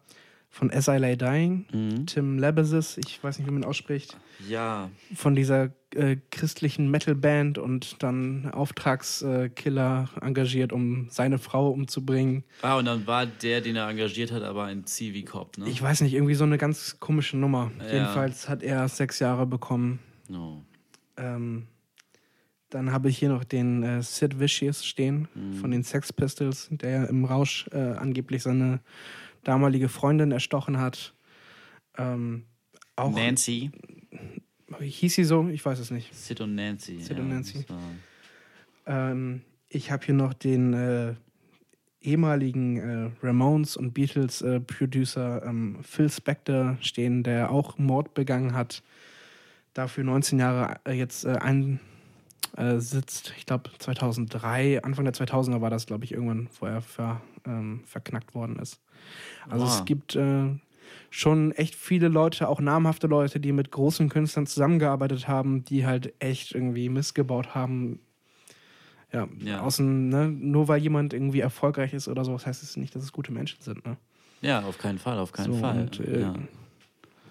von As I Lay Dying, Mhm. Tim Lebesis, ich weiß nicht, wie man ihn ausspricht, Ja, von dieser äh, christlichen Metalband und dann Auftragskiller engagiert, um seine Frau umzubringen. Ah, und dann war der, den er engagiert hat, aber ein Zivi-Cop, ne? Ich weiß nicht, irgendwie so eine ganz komische Nummer. Ja. Jedenfalls hat er sechs Jahre bekommen. No. Ähm, dann habe ich hier noch den äh, Sid Vicious stehen Mhm. von den Sex Pistols, der im Rausch äh, angeblich seine damalige Freundin erstochen hat. Ähm, auch Nancy. Hieß sie so? Ich weiß es nicht. Sid und Nancy. Sid ja, und Nancy. Ähm, ich habe hier noch den äh, ehemaligen äh, Ramones und Beatles äh, Producer ähm, Phil Spector stehen, der auch Mord begangen hat, dafür 19 Jahre äh, jetzt äh, ein äh, sitzt. Ich glaube 2003, Anfang der 2000er war das, glaube ich, irgendwann, wo er ver, ähm, verknackt worden ist. Also Wow. es gibt schon echt viele Leute, auch namhafte Leute, die mit großen Künstlern zusammengearbeitet haben, die halt echt irgendwie missgebaut haben. Ja, Ja. außen, ne, nur weil jemand irgendwie erfolgreich ist oder sowas, heißt es nicht, dass es gute Menschen sind. Ne? Ja, auf keinen Fall, auf keinen So, Fall. und, äh, ja.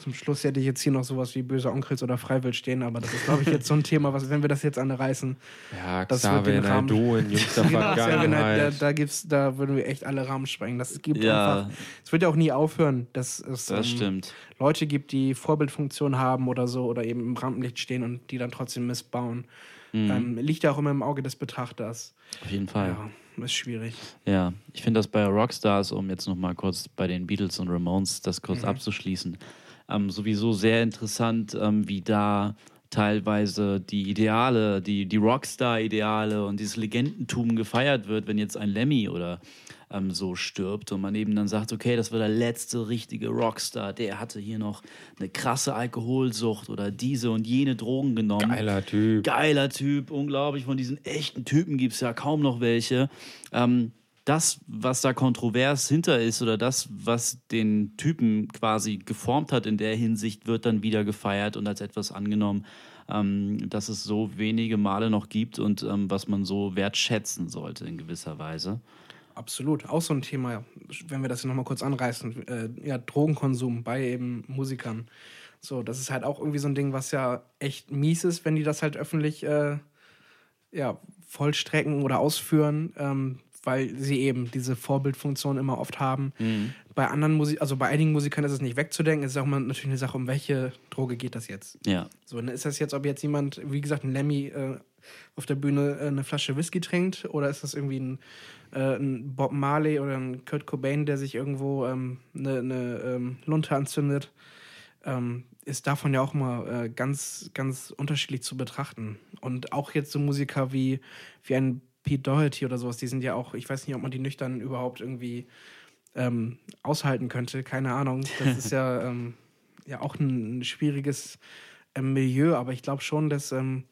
Zum Schluss hätte ich jetzt hier noch sowas wie böse Onkels oder Freiwild stehen, aber das ist, glaube ich, jetzt so ein Thema, was, wenn wir das jetzt anreißen, Ja, Das wird den (laughs) Xavier Rahmen- Naidoo in jüngster da, Vergangenheit. da, gibt's, da würden wir echt alle Rahmen sprengen. Das gibt Ja. einfach. Es wird ja auch nie aufhören, dass es Das ähm, stimmt. Leute gibt, die Vorbildfunktion haben oder so oder eben im Rampenlicht stehen und die dann trotzdem missbauen. Mhm. Ähm, liegt ja auch immer im Auge des Betrachters. Auf jeden Fall. Ja, ist schwierig. Ja, ich finde das bei Rockstars, um jetzt nochmal kurz bei den Beatles und Ramones das kurz abzuschließen, ähm, sowieso sehr interessant, ähm, wie da teilweise die Ideale, die, die Rockstar-Ideale und dieses Legendentum gefeiert wird, wenn jetzt ein Lemmy oder ähm, so stirbt und man eben dann sagt, okay, das war der letzte richtige Rockstar, der hatte hier noch eine krasse Alkoholsucht oder diese und jene Drogen genommen Geiler Typ. geiler Typ, unglaublich. Von diesen echten Typen gibt es ja kaum noch welche. Ähm, das, was da kontrovers hinter ist oder das, was den Typen quasi geformt hat in der Hinsicht, wird dann wieder gefeiert und als etwas angenommen, ähm, dass es so wenige Male noch gibt und ähm, was man so wertschätzen sollte in gewisser Weise. Absolut. Auch so ein Thema, wenn wir das hier nochmal kurz anreißen. Äh, ja, Drogenkonsum bei eben Musikern. So, das ist halt auch irgendwie so ein Ding, was ja echt mies ist, wenn die das halt öffentlich äh, ja, vollstrecken oder ausführen, ähm, weil sie eben diese Vorbildfunktion immer oft haben. Bei anderen Musik, also bei einigen Musikern ist es nicht wegzudenken, es ist auch mal natürlich eine Sache, um welche Droge geht das jetzt. Ja, So, ne, ist das jetzt, ob jetzt jemand, wie gesagt, ein Lemmy äh, auf der Bühne äh, eine Flasche Whisky trinkt oder ist das irgendwie ein, äh, ein Bob Marley oder ein Kurt Cobain, der sich irgendwo ähm, eine, eine ähm, Lunte anzündet? Ähm, ist davon ja auch mal äh, ganz, ganz unterschiedlich zu betrachten. Und auch jetzt so Musiker wie, wie ein Pete Doherty oder sowas, die sind ja auch, ich weiß nicht, ob man die nüchtern überhaupt irgendwie ähm, aushalten könnte, keine Ahnung. Das (laughs) ist ja, ähm, ja auch ein, schwieriges ähm, Milieu, aber ich glaube schon, dass ähm,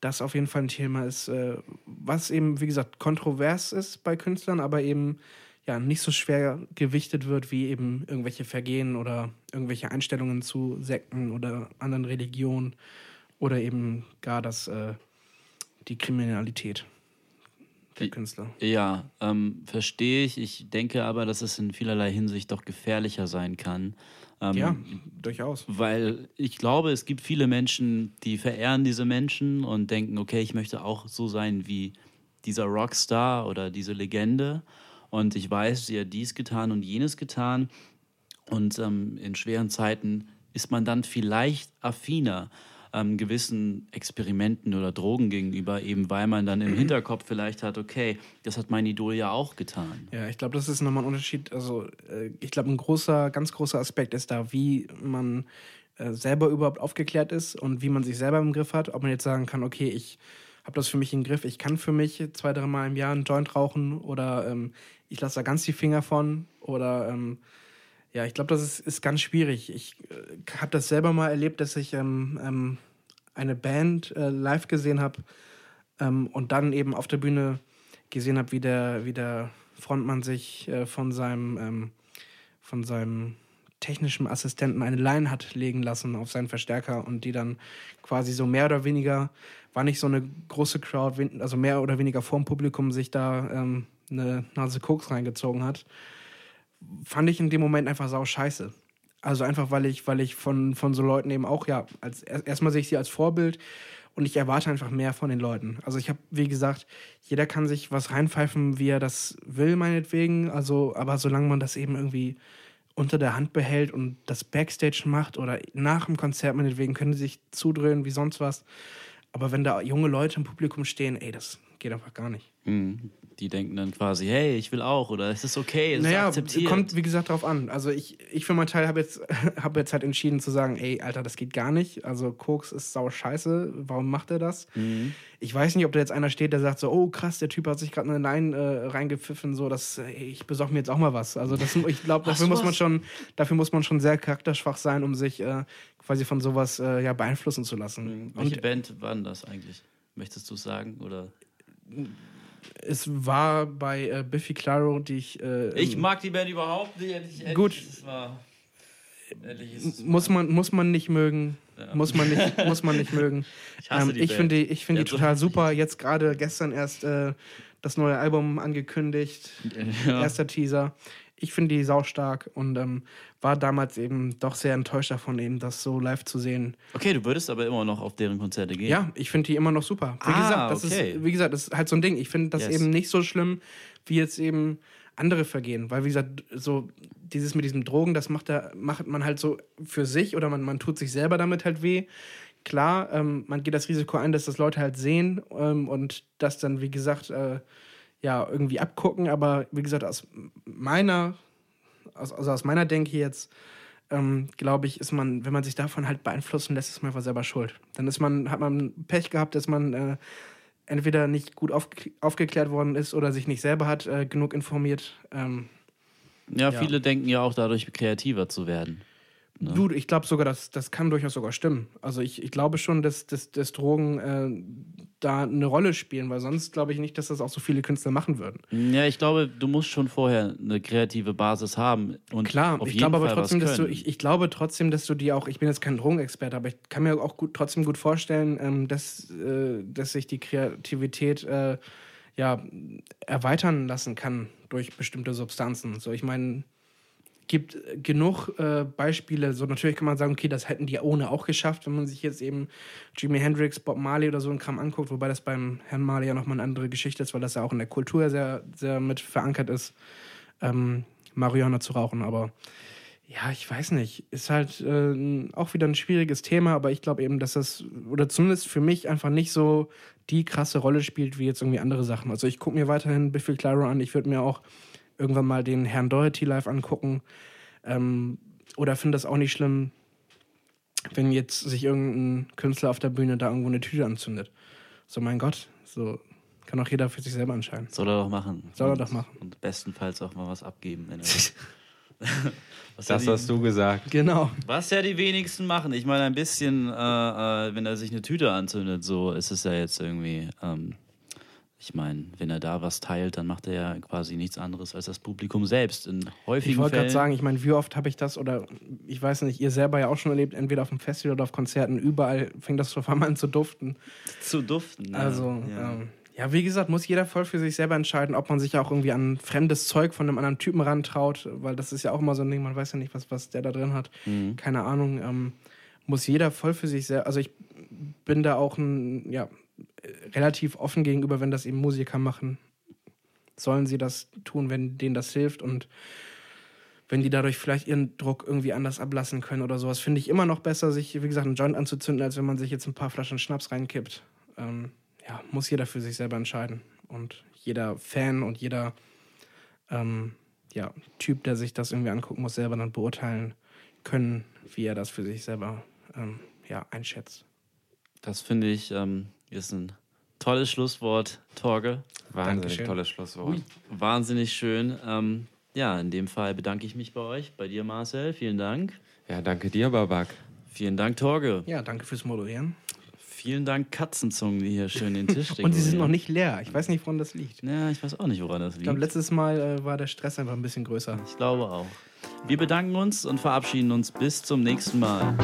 das auf jeden Fall ein Thema ist, äh, was eben, wie gesagt, kontrovers ist bei Künstlern, aber eben ja nicht so schwer gewichtet wird wie eben irgendwelche Vergehen oder irgendwelche Einstellungen zu Sekten oder anderen Religionen oder eben gar das äh, die Kriminalität der Künstler. Ja, ähm, verstehe ich. Ich denke aber, dass es in vielerlei Hinsicht doch gefährlicher sein kann. Ähm, Ja, durchaus. Weil ich glaube, es gibt viele Menschen, die verehren diese Menschen und denken, okay, ich möchte auch so sein wie dieser Rockstar oder diese Legende. Und ich weiß, sie hat dies getan und jenes getan. Und ähm, in schweren Zeiten ist man dann vielleicht affiner ähm, gewissen Experimenten oder Drogen gegenüber, eben weil man dann im Hinterkopf vielleicht hat, okay, das hat mein Idol ja auch getan. Ja, ich glaube, das ist nochmal ein Unterschied. Also, äh, ich glaube, ein großer, ganz großer Aspekt ist da, wie man äh, selber überhaupt aufgeklärt ist und wie man sich selber im Griff hat. Ob man jetzt sagen kann, okay, ich habe das für mich im Griff, ich kann für mich zwei, dreimal im Jahr einen Joint rauchen oder ähm, ich lasse da ganz die Finger von oder ähm, ja, ich glaube, das ist, ist ganz schwierig. Ich äh, habe das selber mal erlebt, dass ich ähm, ähm, eine Band äh, live gesehen habe ähm, und dann eben auf der Bühne gesehen habe, wie der, wie der Frontmann sich äh, von seinem ähm, von seinem technischen Assistenten eine Line hat legen lassen auf seinen Verstärker und die dann quasi so mehr oder weniger, war nicht so eine große Crowd, also mehr oder weniger vorm Publikum sich da ähm, eine Nase Koks reingezogen hat, fand ich in dem Moment einfach sau scheiße. Also einfach, weil ich, weil ich von, von so Leuten eben auch, ja, als erstmal sehe ich sie als Vorbild und ich erwarte einfach mehr von den Leuten. Also ich habe, wie gesagt, jeder kann sich was reinpfeifen, wie er das will, meinetwegen. Also, aber solange man das eben irgendwie unter der Hand behält und das Backstage macht oder nach dem Konzert meinetwegen können sie sich zudröhnen wie sonst was. Aber wenn da junge Leute im Publikum stehen, ey, das geht einfach gar nicht. Mhm die denken dann quasi, hey, ich will auch oder es ist okay, es naja, ist akzeptiert. kommt wie gesagt darauf an. Also ich, ich für meinen Teil habe jetzt, (laughs) hab jetzt halt entschieden zu sagen, ey, Alter, das geht gar nicht. Also Koks ist sau scheiße, warum macht er das? Mhm. Ich weiß nicht, ob da jetzt einer steht, der sagt so, oh krass, der Typ hat sich gerade eine Line äh, reingepfiffen, so, dass ey, ich besorge mir jetzt auch mal was. Also das, ich glaube, dafür muss man schon, dafür muss man schon sehr charakterschwach sein, um sich äh, quasi von sowas äh, ja, beeinflussen zu lassen. Mhm. Welche Und, Band war denn das eigentlich? Möchtest du sagen? Oder? Es war bei äh, Biffy Claro, die ich. Äh, ich mag die Band überhaupt nicht. Ehrlich, gut. Es war, ehrlich, muss, man, muss man nicht mögen. Ja. Muss, man nicht, (laughs) muss man nicht mögen. Ich, ähm, ich finde die, ich find die total super. Jetzt gerade gestern erst äh, das neue Album angekündigt. Ja. Erster Teaser ich finde die saustark und ähm, war damals eben doch sehr enttäuscht davon, eben das so live zu sehen. Okay, du würdest aber immer noch auf deren Konzerte gehen. Ja, ich finde die immer noch super. Wie, ah, gesagt, das okay. ist, wie gesagt, das ist halt so ein Ding. Ich finde das yes. eben nicht so schlimm, wie jetzt eben andere vergehen. Weil, wie gesagt, so dieses mit diesem Drogen, das macht, da, macht man halt so für sich oder man, man tut sich selber damit halt weh. Klar, ähm, man geht das Risiko ein, dass das Leute halt sehen ähm, und das dann, wie gesagt, äh, ja, irgendwie abgucken, aber wie gesagt, aus meiner, also aus meiner Denke jetzt, ähm, glaube ich, ist man, wenn man sich davon halt beeinflussen lässt, ist man einfach selber schuld. Dann ist man, hat man Pech gehabt, dass man äh, entweder nicht gut aufge aufgeklärt worden ist oder sich nicht selber hat äh, genug informiert. Ähm, ja, ja, viele denken ja auch dadurch kreativer zu werden. Ne? Du, ich glaube sogar, das, das kann durchaus sogar stimmen. Also ich, ich glaube schon, dass, dass, dass Drogen äh, da eine Rolle spielen, weil sonst glaube ich nicht, dass das auch so viele Künstler machen würden. Ja, ich glaube, du musst schon vorher eine kreative Basis haben. Und Klar, ich glaube aber trotzdem, dass du, ich, ich glaube trotzdem, dass du die auch, ich bin jetzt kein Drogenexperte, aber ich kann mir auch gut, trotzdem gut vorstellen, ähm, dass, äh, dass sich die Kreativität äh, ja, erweitern lassen kann durch bestimmte Substanzen. So, ich meine, gibt genug äh, Beispiele. So natürlich kann man sagen, okay, das hätten die ohne auch geschafft, wenn man sich jetzt eben Jimi Hendrix, Bob Marley oder so ein Kram anguckt, wobei das beim Herrn Marley ja nochmal eine andere Geschichte ist, weil das ja auch in der Kultur sehr, sehr mit verankert ist, ähm, Marihuana zu rauchen. Aber ja, ich weiß nicht, ist halt äh, auch wieder ein schwieriges Thema, aber ich glaube eben, dass das, oder zumindest für mich einfach nicht so die krasse Rolle spielt wie jetzt irgendwie andere Sachen. Also ich gucke mir weiterhin Biffy Clyro an, ich würde mir auch irgendwann mal den Herrn Doherty live angucken. Ähm, oder finde das auch nicht schlimm, wenn jetzt sich irgendein Künstler auf der Bühne da irgendwo eine Tüte anzündet. So, mein Gott, so kann auch jeder für sich selber entscheiden. Soll er doch machen. Soll er doch machen. Und bestenfalls auch mal was abgeben. (laughs) das ja die, hast du gesagt. Genau. Was ja die wenigsten machen. Ich meine, ein bisschen, äh, äh, wenn er sich eine Tüte anzündet, so ist es ja jetzt irgendwie. Ähm, ich meine, wenn er da was teilt, dann macht er ja quasi nichts anderes als das Publikum selbst. In häufigen ich wollte gerade sagen, ich meine, wie oft habe ich das oder ich weiß nicht, ihr selber ja auch schon erlebt, entweder auf dem Festival oder auf Konzerten, überall fängt das einmal an zu duften. Zu duften. Also, ja. Ähm, ja, wie gesagt, muss jeder voll für sich selber entscheiden, ob man sich auch irgendwie an fremdes Zeug von einem anderen Typen rantraut, weil das ist ja auch immer so ein Ding, man weiß ja nicht, was, was der da drin hat. Mhm. Keine Ahnung. Ähm, muss jeder voll für sich selber, also ich bin da auch ein, ja, relativ offen gegenüber, wenn das eben Musiker machen. Sollen sie das tun, wenn denen das hilft und wenn die dadurch vielleicht ihren Druck irgendwie anders ablassen können oder sowas, finde ich immer noch besser, sich, wie gesagt, einen Joint anzuzünden, als wenn man sich jetzt ein paar Flaschen Schnaps reinkippt. Ähm, ja, muss jeder für sich selber entscheiden. Und jeder Fan und jeder ähm, ja, Typ, der sich das irgendwie anguckt, muss selber dann beurteilen können, wie er das für sich selber ähm, ja, einschätzt. Das finde ich ähm, ist ein Tolles Schlusswort, Torge. Wahnsinnig Dankeschön. tolles Schlusswort. Wahnsinnig schön. Ähm, ja, in dem Fall bedanke ich mich bei euch, bei dir, Marcel. Vielen Dank. Ja, danke dir, Babak. Vielen Dank, Torge. Ja, danke fürs Moderieren. Vielen Dank, Katzenzungen, die hier schön den Tisch (laughs) Und sie sind noch nicht leer. Ich weiß nicht, woran das liegt. Ja, ich weiß auch nicht, woran das Ich glaube, liegt. letztes Mal äh, war der Stress einfach ein bisschen größer. Ich glaube auch. Wir bedanken uns und verabschieden uns bis zum nächsten Mal.